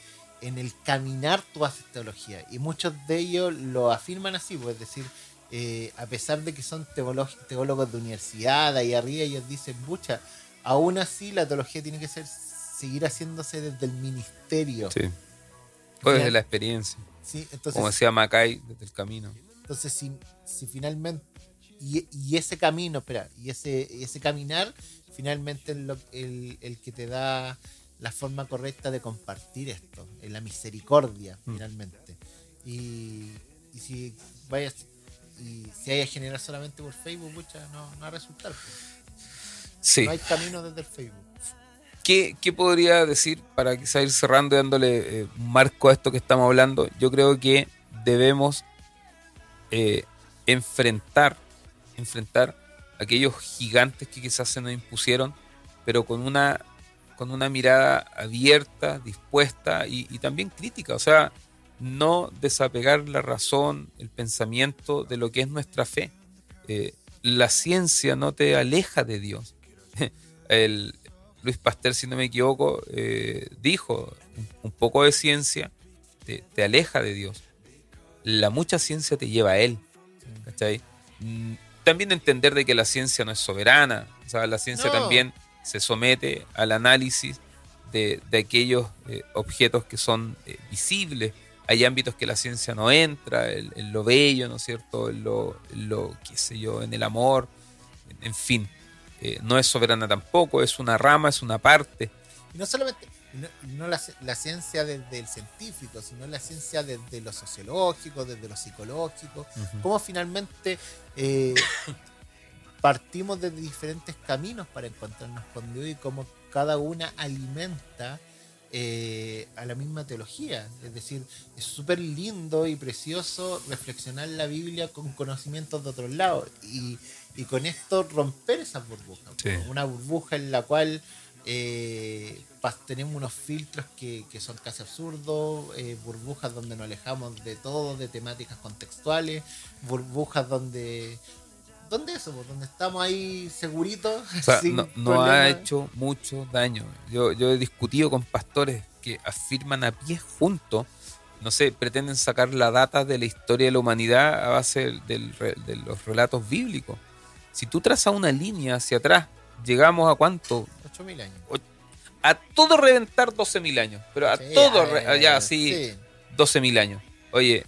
en el caminar tú haces teología. Y muchos de ellos lo afirman así, pues, es decir, eh, a pesar de que son teólogos, de universidad, ahí arriba ellos dicen, mucha, aún así la teología tiene que ser seguir haciéndose desde el ministerio. Sí. O desde la experiencia. ¿sí? Entonces, Como decía Macay desde el camino. Entonces, si, si finalmente. Y, y ese camino, espera, y ese, ese caminar, finalmente es el, el que te da la forma correcta de compartir esto, en la misericordia, Mm. finalmente. Y, y si vayas. Y si hay a generar solamente por Facebook, pucha, no, no va a resultar. pues. Sí. No hay camino desde el Facebook. ¿Qué, qué podría decir para quizá ir cerrando y dándole eh, un marco a esto que estamos hablando? Yo creo que debemos eh, enfrentar, enfrentar aquellos gigantes que quizás se nos impusieron, pero con una, con una mirada abierta, dispuesta y, y también crítica. O sea, no desapegar la razón, el pensamiento de lo que es nuestra fe. Eh, la ciencia no te aleja de Dios. El, Luis Pasteur, si no me equivoco, eh, dijo, un, un poco de ciencia te, te aleja de Dios. La mucha ciencia te lleva a Él. ¿cachai? Mm, También entender de que la ciencia no es soberana. O sea, la ciencia No. también se somete al análisis de, de aquellos eh, objetos que son eh, visibles. Hay ámbitos que la ciencia no entra, en, en lo bello, ¿no es cierto? En lo, en lo, qué sé yo, en el amor, en, en fin. Eh, no es soberana tampoco, es una rama, es una parte. Y no solamente no, no la, la ciencia desde el científico, sino la ciencia desde lo sociológico, desde lo psicológico, cómo finalmente eh, partimos de diferentes caminos para encontrarnos con Dios y cómo cada una alimenta eh, a la misma teología. Es decir, es súper lindo y precioso reflexionar la Biblia con conocimientos de otros lados y, y con esto romper esas burbujas. Sí. Una burbuja en la cual eh, tenemos unos filtros que, que son casi absurdos, eh, burbujas donde nos alejamos de todo, de temáticas contextuales, burbujas donde... ¿Dónde eso? Donde estamos ahí seguritos. O sea, sin no, no ha hecho mucho daño. Yo, yo he discutido con pastores que afirman a pie juntos, no sé, pretenden sacar la data de la historia de la humanidad a base del de los relatos bíblicos. Si tú trazas una línea hacia atrás, llegamos a cuánto? 8.000 años. A todo reventar 12.000 años. Pero a Sí, todo, a ver, ya, sí, sí. 12.000 años. Oye,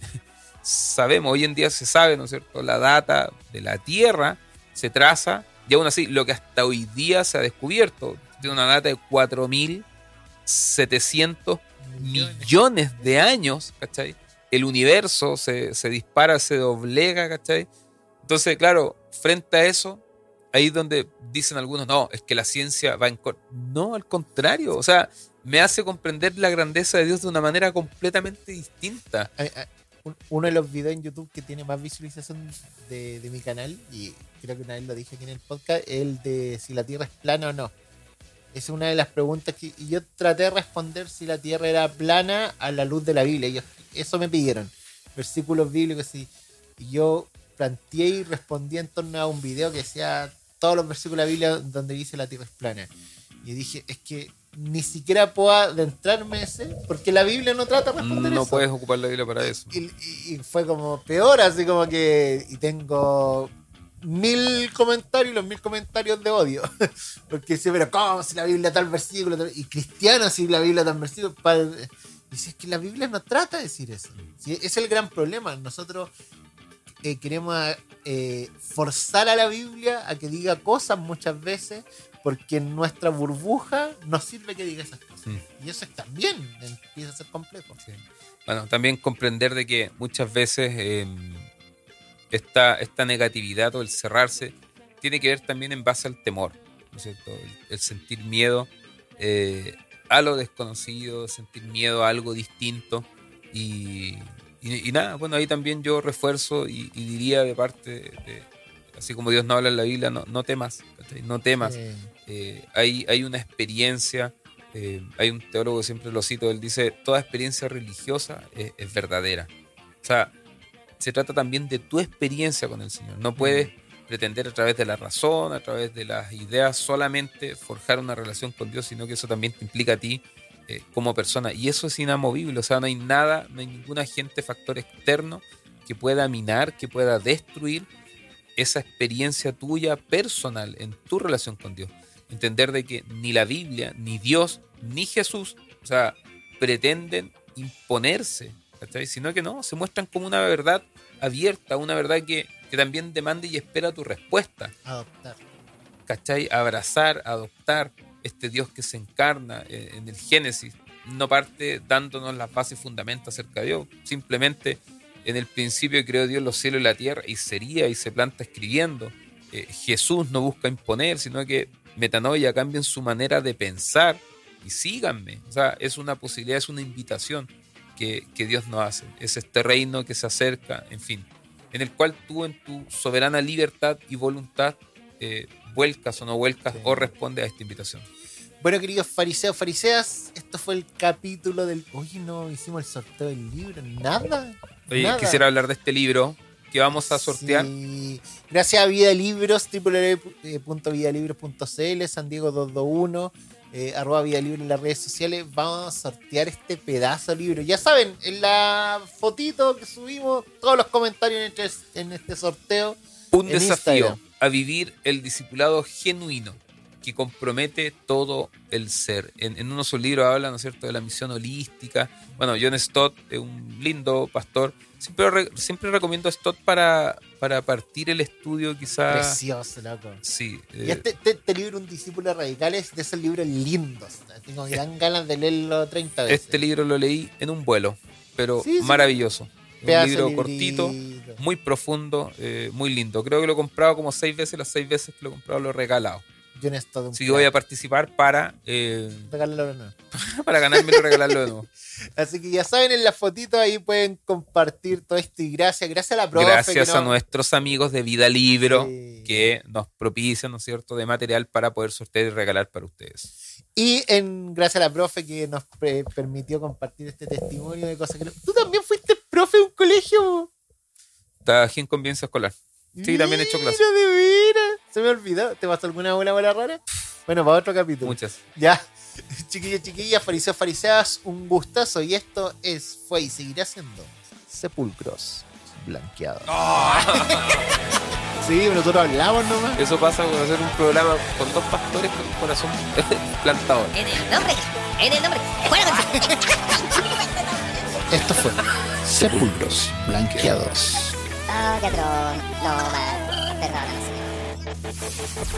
sabemos, hoy en día se sabe, ¿no es cierto? La data de la Tierra se traza, y aún así, lo que hasta hoy día se ha descubierto, tiene una data de 4.700 millones de años, ¿cachai? El universo se, se dispara, se doblega, ¿cachai? Entonces, claro, frente a eso, ahí es donde dicen algunos, no, es que la ciencia va en... cor-". No, al contrario, o sea, me hace comprender la grandeza de Dios de una manera completamente distinta. Uno de los videos en YouTube que tiene más visualización de, mi canal, y creo que una vez lo dije aquí en el podcast, es el de si la Tierra es plana o no. Es una de las preguntas que y yo traté de responder si la Tierra era plana a la luz de la Biblia. Ellos- eso me pidieron. Versículos bíblicos y, y yo planteé y respondí en torno a un video que decía todos los versículos de la Biblia donde dice la Tierra es plana. Y dije, es que ni siquiera puedo adentrarme en ese, porque la Biblia no trata de responder No eso. puedes ocupar la Biblia para eso. Y, y- y fue como peor, así como que. Y tengo mil comentarios los mil comentarios de odio. Porque dice, pero ¿cómo si la Biblia tal versículo? tal-?" Y cristiano si la Biblia tal versículo. Pa- Y si es que la Biblia no trata de decir eso. Sí, es el gran problema. Nosotros eh, queremos eh, forzar a la Biblia a que diga cosas muchas veces porque en nuestra burbuja nos sirve que diga esas cosas. Mm. Y eso es también empieza a ser complejo. Sí. Bueno, también comprender de que muchas veces eh, esta, esta negatividad o el cerrarse tiene que ver también en base al temor, ¿no es cierto? El, el sentir miedo eh, a lo desconocido, sentir miedo a algo distinto y, y- y nada, bueno, ahí también yo refuerzo y, y diría de parte de, así como Dios no habla en la Biblia, no, no temas, no temas. Eh, Eh, hay, hay una experiencia, eh, hay un teólogo que siempre lo cito, él dice, toda experiencia religiosa es, es verdadera. O sea, se trata también de tu experiencia con el Señor. No puedes pretender a través de la razón, a través de las ideas, solamente forjar una relación con Dios, sino que eso también te implica a ti eh, como persona. Y eso es inamovible, o sea, no hay nada, no hay ningún agente, factor externo que pueda minar, que pueda destruir esa experiencia tuya personal en tu relación con Dios. Entender de que ni la Biblia, ni Dios, ni Jesús, o sea, pretenden imponerse, ¿cachai? Sino que no, se muestran como una verdad abierta, una verdad que, que también demanda y espera tu respuesta. adoptar. ¿cachai? Abrazar, adoptar este Dios que se encarna eh, en el Génesis. No parte dándonos las bases y fundamentos acerca de Dios. Simplemente en el principio creó Dios los cielos y la tierra y sería y se planta escribiendo. Eh, Jesús no busca imponer, sino que metanoia cambia en su manera de pensar y síganme. O sea, es una posibilidad, es una invitación que, que Dios nos hace. Es este reino que se acerca, en fin, en el cual tú en tu soberana libertad y voluntad eh, vuelcas o no vuelcas Sí. o respondes a esta invitación. Bueno, queridos fariseos, fariseas, esto fue el capítulo del. Oye, no hicimos el sorteo del libro, nada. Oye, nada. quisiera hablar de este libro que vamos a sortear. Sí. Gracias a Vida Libros, www.vidalibros.cl, San Diego 221, eh, arroba Vida Libre en las redes sociales. Vamos a sortear este pedazo de libro. Ya saben, en la fotito que subimos, todos los comentarios en este, en este sorteo. Un desafío Instagram. A vivir el discipulado genuino que compromete todo el ser. En, en uno de sus libros habla, ¿no es cierto?, de la misión holística. Bueno, John Stott un lindo pastor. Siempre, re- siempre recomiendo a Stott para, para partir el estudio, quizá. Precioso, loco. Sí. Y eh, este, este, este libro, Un discípulo radical, es de esos libros lindos. Tengo gran ganas de leerlo 30 veces. este libro lo leí en un vuelo, pero Sí, sí. maravilloso. Un libro de cortito, muy profundo, eh, muy lindo. Creo que lo he comprado como seis veces, las seis veces que lo he comprado lo he regalado. Yo en esto de un que voy a participar para, eh, Regálalo de nuevo. para ganármelo y regalarlo de nuevo. Así que ya saben, en la fotito ahí pueden compartir todo esto y gracias. Gracias a la profe. Gracias a nuestros amigos de Vida Libro. Sí. que nos propician, ¿no es cierto?, de material para poder sortear y regalar para ustedes. Y en gracias a la profe que nos pre- permitió compartir este testimonio de cosas que Tú también fuiste profe de un colegio. Trabajé en convivencia escolar. Sí, también he hecho clases. Mira, de veras. Se me olvidó. ¿Te pasó alguna buena bola rara? Bueno, para otro capítulo. Muchas. Ya. Chiquillos, chiquillas, fariseos, fariseas, un gustazo. Y esto es, fue y seguirá siendo Sepulcros Blanqueados. Sí, nosotros hablamos nomás. Eso pasa con hacer un programa con dos pastores con un corazón plantador. En el nombre, en el nombre. Fuera con Esto fue Sepulcros Blanqueados. Oh, qué atroz. No, man. Perdóname, señor.